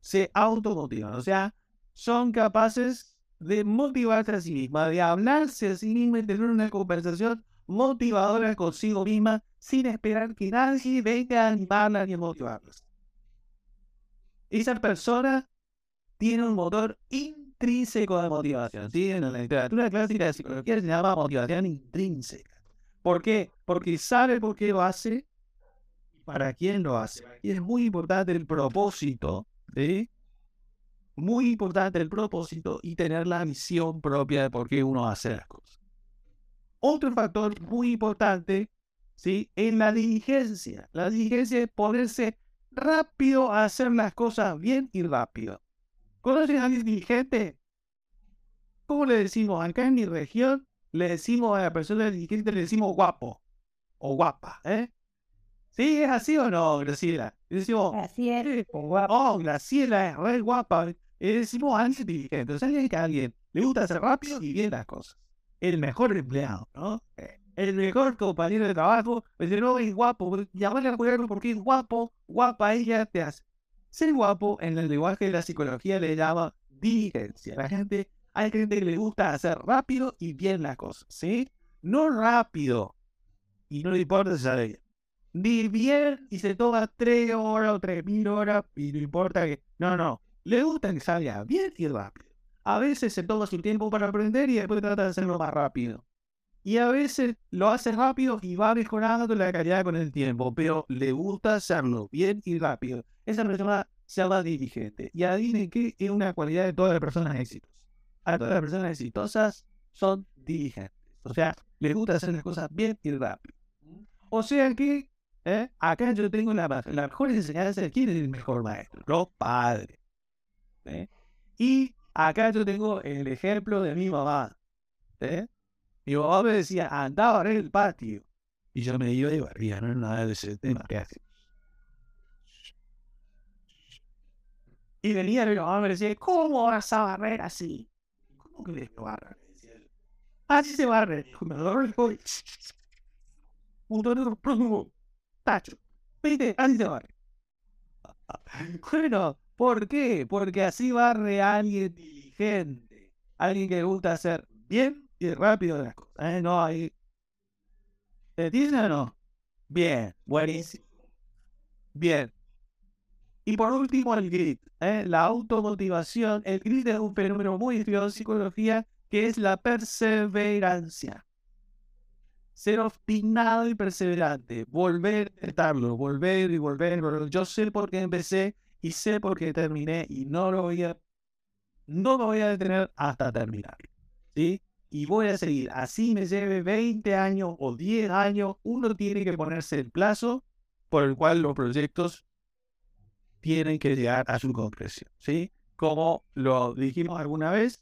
Se automotivan. O sea, son capaces de motivarse a sí mismas, de hablarse a sí mismas, de tener una conversación motivadora consigo misma, sin esperar que nadie venga a animarla ni a motivarlas. Esa persona tiene un motor intrínseco de motivación. ¿sí? En la literatura clásica de psicología se llama motivación intrínseca. ¿Por qué? Porque sabe por qué lo hace y para quién lo hace. Y es muy importante el propósito. ¿sí? Muy importante el propósito y tener la misión propia de por qué uno hace las cosas. Otro factor muy importante ¿sí? en la diligencia. La diligencia es ponerse rápido a hacer las cosas bien y rápido. ¿Conoces a alguien diligente? ¿Cómo le decimos? Acá en mi región le decimos a la persona diligente, le decimos guapo o guapa, ¿eh? ¿Sí? ¿Es así o no, Graciela? Le decimos, Así es. oh, Graciela es re guapa. Le decimos a alguien diligente. O sea, que a alguien le gusta hacer rápido y bien las cosas. El mejor empleado, ¿no? El mejor compañero de trabajo. Dice, no, es guapo. Llamarle a cuidarlo porque es guapo, guapa, ella te hace. Ser guapo en el lenguaje de la psicología le llama diligencia. La gente, hay gente que le gusta hacer rápido y bien las cosas, ¿sí? No rápido y no le importa si sale bien. Ni bien y se toma tres horas o tres mil horas y no importa que... No, no. Le gusta que salga bien y rápido. A veces se toma su tiempo para aprender y después trata de hacerlo más rápido. Y a veces lo hace rápido y va mejorando la calidad con el tiempo, pero le gusta hacerlo bien y rápido. Esa persona se llama diligente. Y adivinen qué es una cualidad de todas las personas exitosas. A todas las personas exitosas son diligentes. O sea, les gusta hacer las cosas bien y rápido. O sea que ¿eh? acá yo tengo la, la mejor enseñanza. ¿Quién es el mejor maestro? Los padres. ¿eh? Y acá yo tengo el ejemplo de mi mamá. ¿eh? Mi mamá me decía, anda a barrer el patio. Y yo me iba y barría, no nada de ese tema. Y venía mi mamá y me decía, ¿cómo vas a barrer así? ¿Cómo que que barrer? Así se barre. Me el coche. Tacho. ¿Viste? Así se barre. Bueno, ¿por qué? Porque así barre alguien diligente. Alguien que gusta hacer bien y rápido las cosas. ¿eh? No hay. ¿Te entiendes o no? Bien, buenísimo. Bien. Y por último, el grit, ¿eh? la automotivación. El grit es un fenómeno muy estudiado en psicología que es la perseverancia. Ser obstinado y perseverante, volver a intentarlo, volver y volver. Yo sé por qué empecé y sé por qué terminé y no lo voy a, no me voy a detener hasta terminar. ¿Sí? Y voy a seguir. Así me lleve 20 años o 10 años, uno tiene que ponerse el plazo por el cual los proyectos tienen que llegar a su concreción. ¿Sí? Como lo dijimos alguna vez,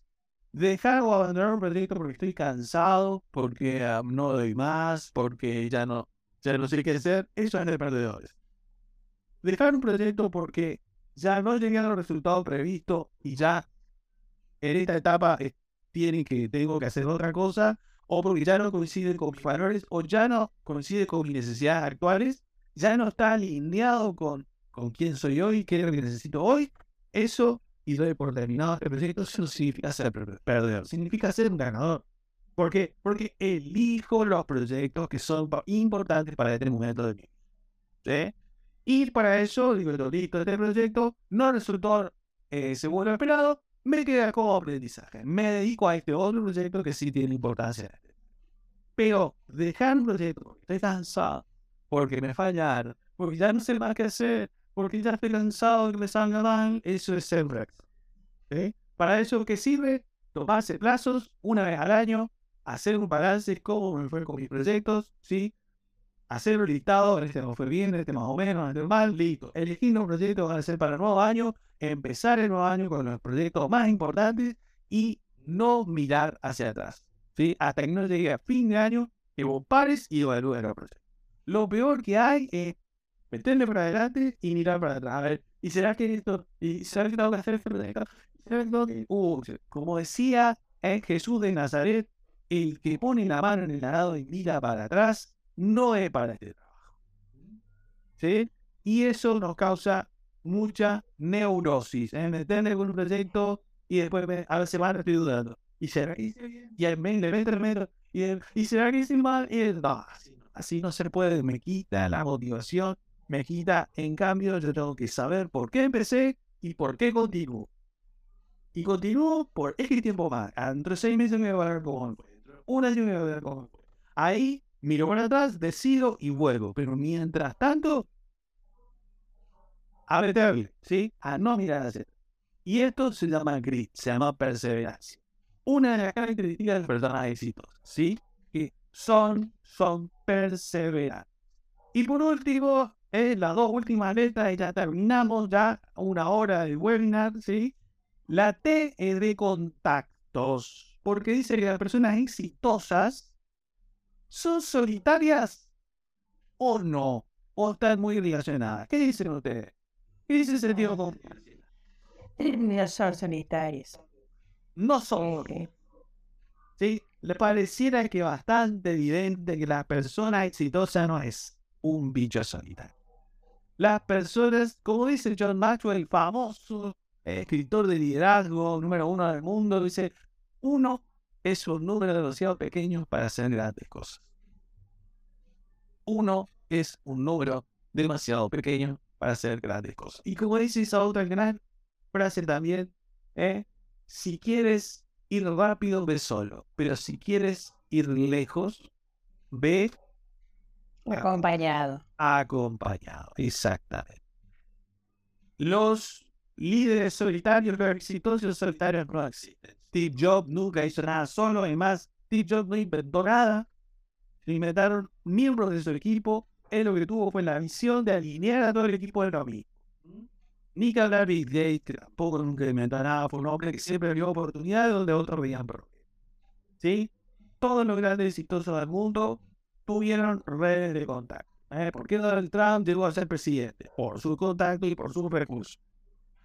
dejar o abandonar un proyecto porque estoy cansado, porque ah, no doy más, porque ya no, ya no sé qué hacer, eso es de perdedores. Dejar un proyecto porque ya no llegué a los resultados previstos y ya en esta etapa eh, tienen que, tengo que hacer otra cosa, o porque ya no coincide con mis valores, o ya no coincide con mis necesidades actuales, ya no está alineado con, con quién soy hoy, qué es lo que necesito hoy, eso y doy por terminado este proyecto, eso no significa ser perdedor, significa ser un ganador. ¿Por qué? Porque elijo los proyectos que son importantes para este momento de mi vida. Y para eso, digo, listo, este proyecto no resultó eh, según lo esperado, me queda como aprendizaje. Me dedico a este otro proyecto que sí tiene importancia. Pero dejar un proyecto porque estoy cansado, porque me fallaron, porque ya no sé más qué hacer, porque ya estoy cansado de que me salga mal, eso es ser ¿sí? Para eso que sirve tomarse plazos una vez al año, hacer un balance, cómo me fue con mis proyectos, ¿sí? Hacer un listado, este no fue bien, este más o menos, este mal, listo. Elegir los proyectos van a ser para el nuevo año, empezar el nuevo año con los proyectos más importantes y no mirar hacia atrás, ¿sí? Hasta que no llegue a fin de año, que vos pares y evalúes los proyectos. Lo peor que hay es meterle para adelante y mirar para atrás. A ver, ¿Y será que esto? ¿Y será que tengo que hacer esto? ¿Será que tengo que- Uh, como decía eh, Jesús de Nazaret, el que pone la mano en el arado y mira para atrás, no es para este trabajo. ¿Sí? Y eso nos causa mucha neurosis. ¿eh? Meterle con un proyecto y después me- a veces van estoy dudando. ¿Y será que hice bien? Y al mes le meto, y, el- ¿y será que hice mal? Y el- no, así, así no se puede. Me quita la motivación, me quita. En cambio, yo tengo que saber por qué empecé y por qué continúo. Y continúo por X tiempo más. Dentro de seis meses me voy a ver cómo me de Un año me voy a ver cómo me fue. Ahí miro para atrás, decido y vuelvo. Pero mientras tanto, meterle, ¿sí? A no mirar hacia. Y esto se llama grit, se llama perseverancia. Una de las características de las personas exitosas, ¿sí? Que son, son perseverantes. Y por último, eh, las dos últimas letras y ya terminamos ya una hora de webinar, ¿sí? La T es de contactos, porque dice que las personas exitosas son solitarias o no, o están muy relacionadas. ¿Qué dicen ustedes? ¿Qué dice el sentido común? No son sanitarios. No son. ¿sí? Le pareciera que bastante evidente que la persona exitosa no es un bicho solitario. Las personas, como dice John Maxwell, el famoso escritor de liderazgo número uno del mundo, dice, uno es un número demasiado pequeño para hacer grandes cosas. Uno es un número demasiado pequeño para hacer grandes cosas. Y como dice esa otra gran frase también, ¿eh? si quieres ir rápido, ve solo. Pero si quieres ir lejos, ve Acompañado. acompañado. Exactamente. Los líderes solitarios, los exitosos solitarios no existen. Steve Jobs nunca hizo nada solo. Además, Steve Jobs no inventó nada. Se inventaron miembros de su equipo. Él lo que tuvo fue la misión de alinear a todo el equipo de mismo. Ni que hablar Bill Gates, tampoco nunca inventó nada, fue un hombre que siempre vio oportunidades donde otros veían problemas. ¿Sí? Todos los grandes exitosos del mundo tuvieron redes de contacto. ¿eh? ¿Por qué Donald Trump llegó a ser presidente? Por su contacto y por sus recursos.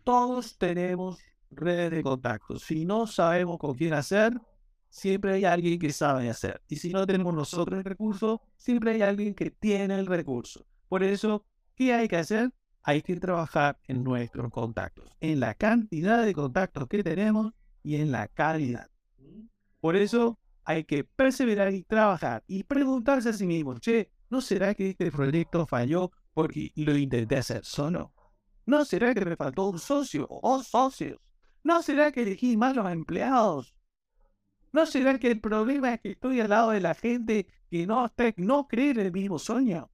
Todos tenemos redes de contacto. Si no sabemos con quién hacer, siempre hay alguien que sabe hacer. Y si no tenemos nosotros el recurso, siempre hay alguien que tiene el recurso. Por eso, ¿qué hay que hacer? Hay que trabajar en nuestros contactos, en la cantidad de contactos que tenemos y en la calidad. Por eso hay que perseverar y trabajar y preguntarse a sí mismo, che, ¿no será que este proyecto falló porque lo intenté hacer solo? ¿No será que me faltó un socio o socios? ¿No será que elegí mal los empleados? ¿No será que el problema es que estoy al lado de la gente que no, está, no cree en el mismo sueño?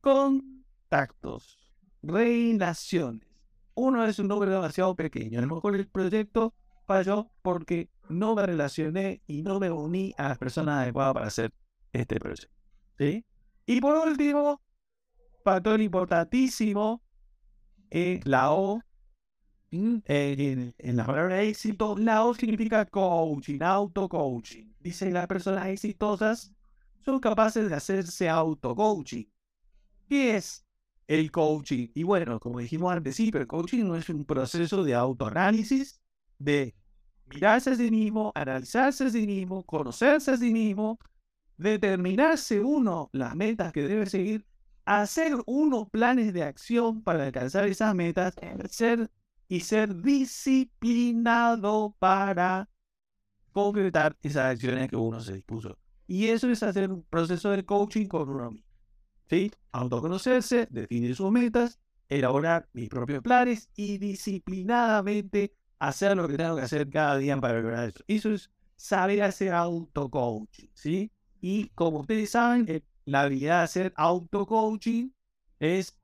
Contactos, relaciones. Uno es un número demasiado pequeño. A lo mejor el proyecto falló porque no me relacioné y no me uní a las personas adecuadas para hacer este proyecto. ¿sí? Y por último, factor importantísimo es la O. En, en, en la palabra éxito, la O significa coaching, auto-coaching. Dice las personas exitosas son capaces de hacerse auto-coaching. ¿Qué es el coaching? Y bueno, como dijimos al principio, el coaching no es un proceso de autoanálisis, de mirarse a sí mismo, analizarse a sí mismo, conocerse a sí mismo, determinarse uno las metas que debe seguir, hacer unos planes de acción para alcanzar esas metas, ser y ser disciplinado para concretar esas acciones que uno se dispuso. Y eso es hacer un proceso de coaching con uno mismo. ¿Sí? Autoconocerse, definir sus metas, elaborar mis propios planes y disciplinadamente hacer lo que tengo que hacer cada día para lograr eso. Eso es saber hacer auto-coaching, ¿sí? Y como ustedes saben, eh, la habilidad de hacer auto-coaching es,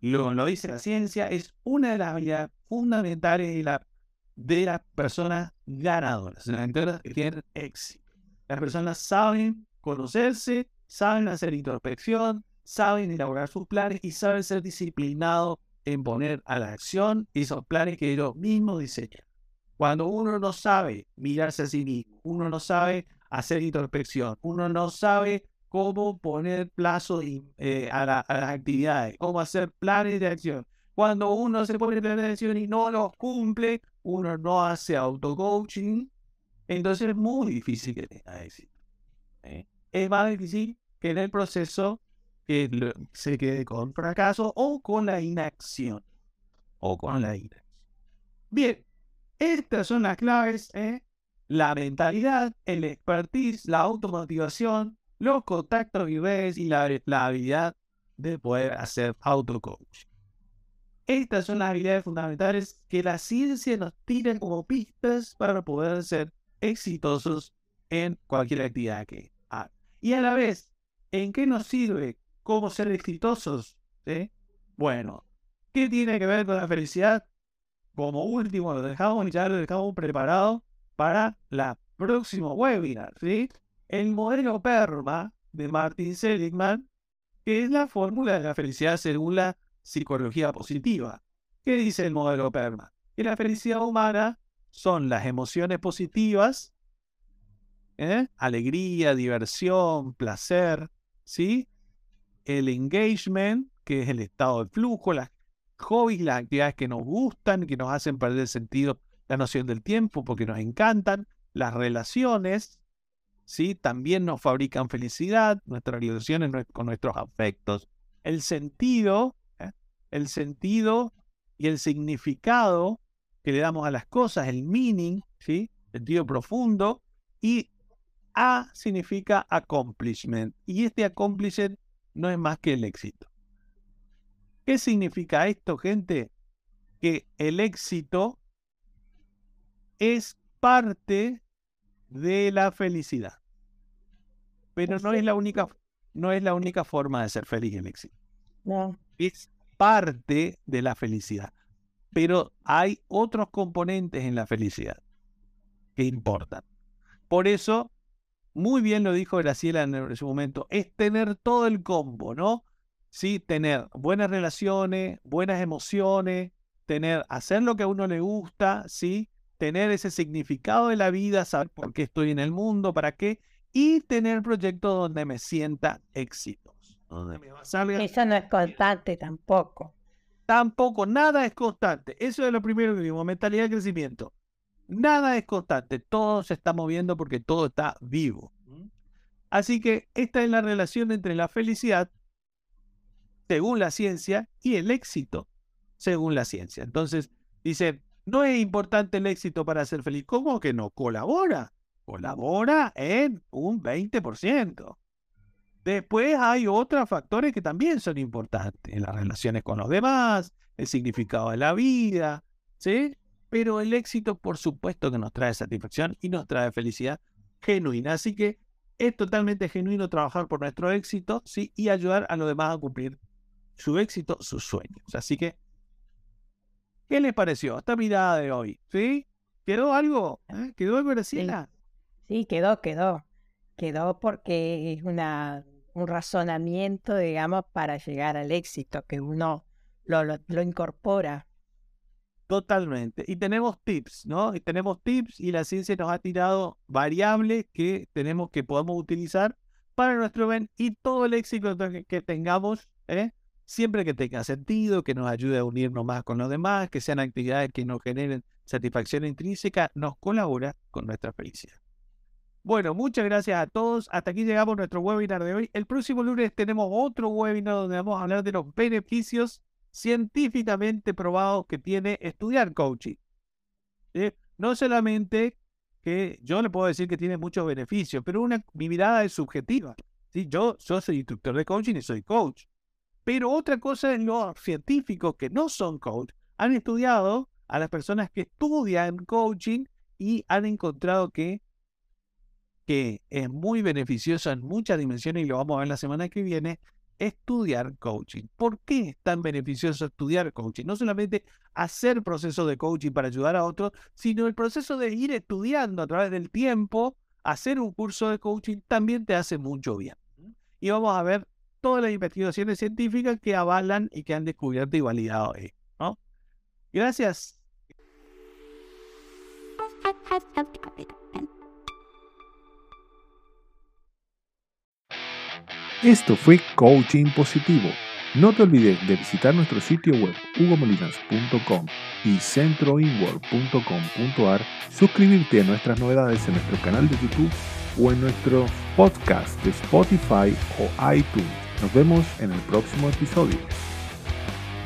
lo, lo dice la ciencia, es una de las habilidades fundamentales de, la, de las personas ganadoras, las personas que tienen éxito. Las personas saben conocerse, saben hacer introspección, saben elaborar sus planes y saben ser disciplinados en poner a la acción esos planes que ellos mismos diseñan. Cuando uno no sabe mirarse a sí mismo, uno no sabe hacer introspección, uno no sabe cómo poner plazo eh, a, la, a, las actividades, cómo hacer planes de acción, Cuando uno se pone planes y no los cumple, uno no hace auto-coaching, entonces es muy difícil que tenga éxito. ¿eh? Es más difícil que en el proceso que se quede con fracaso o con la inacción. O con la inacción. Bien, estas son las claves. ¿eh? La mentalidad, el expertise, la automotivación, los contactos y y la, la habilidad de poder hacer auto-coaching. Estas son las habilidades fundamentales que la ciencia nos tira como pistas para poder ser exitosos en cualquier actividad que haga. Y a la vez, ¿en qué nos sirve cómo ser exitosos? Bueno, ¿qué tiene que ver con la felicidad? Como último, lo dejamos ya lo dejamos preparado para la próximo webinar, ¿sí? El modelo PERMA de Martin Seligman, que es la fórmula de la felicidad según la psicología positiva. ¿Qué dice el modelo PERMA? Que la felicidad humana son las emociones positivas, ¿eh? alegría, diversión, placer, ¿sí? El engagement, que es el estado de flujo, las hobbies, las actividades que nos gustan, que nos hacen perder sentido la noción del tiempo porque nos encantan, las relaciones, ¿sí? También nos fabrican felicidad, nuestras relaciones con nuestros afectos. El sentido. El sentido y el significado que le damos a las cosas, el meaning, ¿sí? Sentido profundo. Y A significa accomplishment. Y este accomplishment no es más que el éxito. ¿Qué significa esto, gente? Que el éxito es parte de la felicidad. Pero no es la única, no es la única forma de ser feliz el éxito. No. Es parte de la felicidad. Pero hay otros componentes en la felicidad que importan. Por eso, muy bien lo dijo Graciela en su momento, es tener todo el combo, ¿no? Sí, tener buenas relaciones, buenas emociones, tener, hacer lo que a uno le gusta, ¿sí? tener ese significado de la vida, saber por qué estoy en el mundo, para qué, y tener proyectos donde me sienta exitoso. Donde Eso no es constante tampoco. Tampoco, nada es constante. Eso es lo primero que digo, mentalidad de crecimiento. Nada es constante, todo se está moviendo porque todo está vivo. Así que esta es la relación entre la felicidad, según la ciencia, y el éxito, según la ciencia. Entonces, dice, no es importante el éxito para ser feliz. ¿Cómo que no? Colabora. Colabora en un 20%. Después hay otros factores que también son importantes. Las relaciones con los demás, el significado de la vida, ¿sí? Pero el éxito, por supuesto, que nos trae satisfacción y nos trae felicidad genuina. Así que es totalmente genuino trabajar por nuestro éxito, ¿sí? Y ayudar a los demás a cumplir su éxito, sus sueños. Así que ¿Qué les pareció esta mirada de hoy? ¿Sí? ¿Quedó algo? ¿Eh? ¿Quedó algo, Graciela? Sí. sí, quedó, quedó. Quedó porque es una, un razonamiento, digamos, para llegar al éxito, que uno lo, lo, incorpora. Totalmente. Y tenemos tips, ¿no? Y tenemos tips y la ciencia nos ha tirado variables que tenemos que podamos utilizar para nuestro bien y todo el éxito que tengamos, ¿eh? siempre que tenga sentido, que nos ayude a unirnos más con los demás, que sean actividades que nos generen satisfacción intrínseca, nos colabora con nuestra felicidad. Bueno, muchas gracias a todos. Hasta aquí llegamos a nuestro webinar de hoy. El próximo lunes tenemos otro webinar donde vamos a hablar de los beneficios científicamente probados que tiene estudiar coaching. No solamente que yo le puedo decir que tiene muchos beneficios, pero mi mirada es subjetiva. Yo, yo soy instructor de coaching y soy coach. Pero otra cosa es los científicos que no son coach han estudiado a las personas que estudian coaching y han encontrado que, que es muy beneficioso en muchas dimensiones y lo vamos a ver la semana que viene, estudiar coaching. ¿Por qué es tan beneficioso estudiar coaching? No solamente hacer procesos de coaching para ayudar a otros, sino el proceso de ir estudiando a través del tiempo, hacer un curso de coaching también te hace mucho bien. Y vamos a ver todas las investigaciones científicas que avalan y que han descubierto y validado esto. Gracias. Esto fue Coaching Positivo No te olvides de visitar nuestro sitio web hugomolinas.com y centroinworld.com.ar, suscribirte a nuestras novedades en nuestro canal de YouTube o en nuestro podcast de Spotify o iTunes. Nos vemos en el próximo episodio.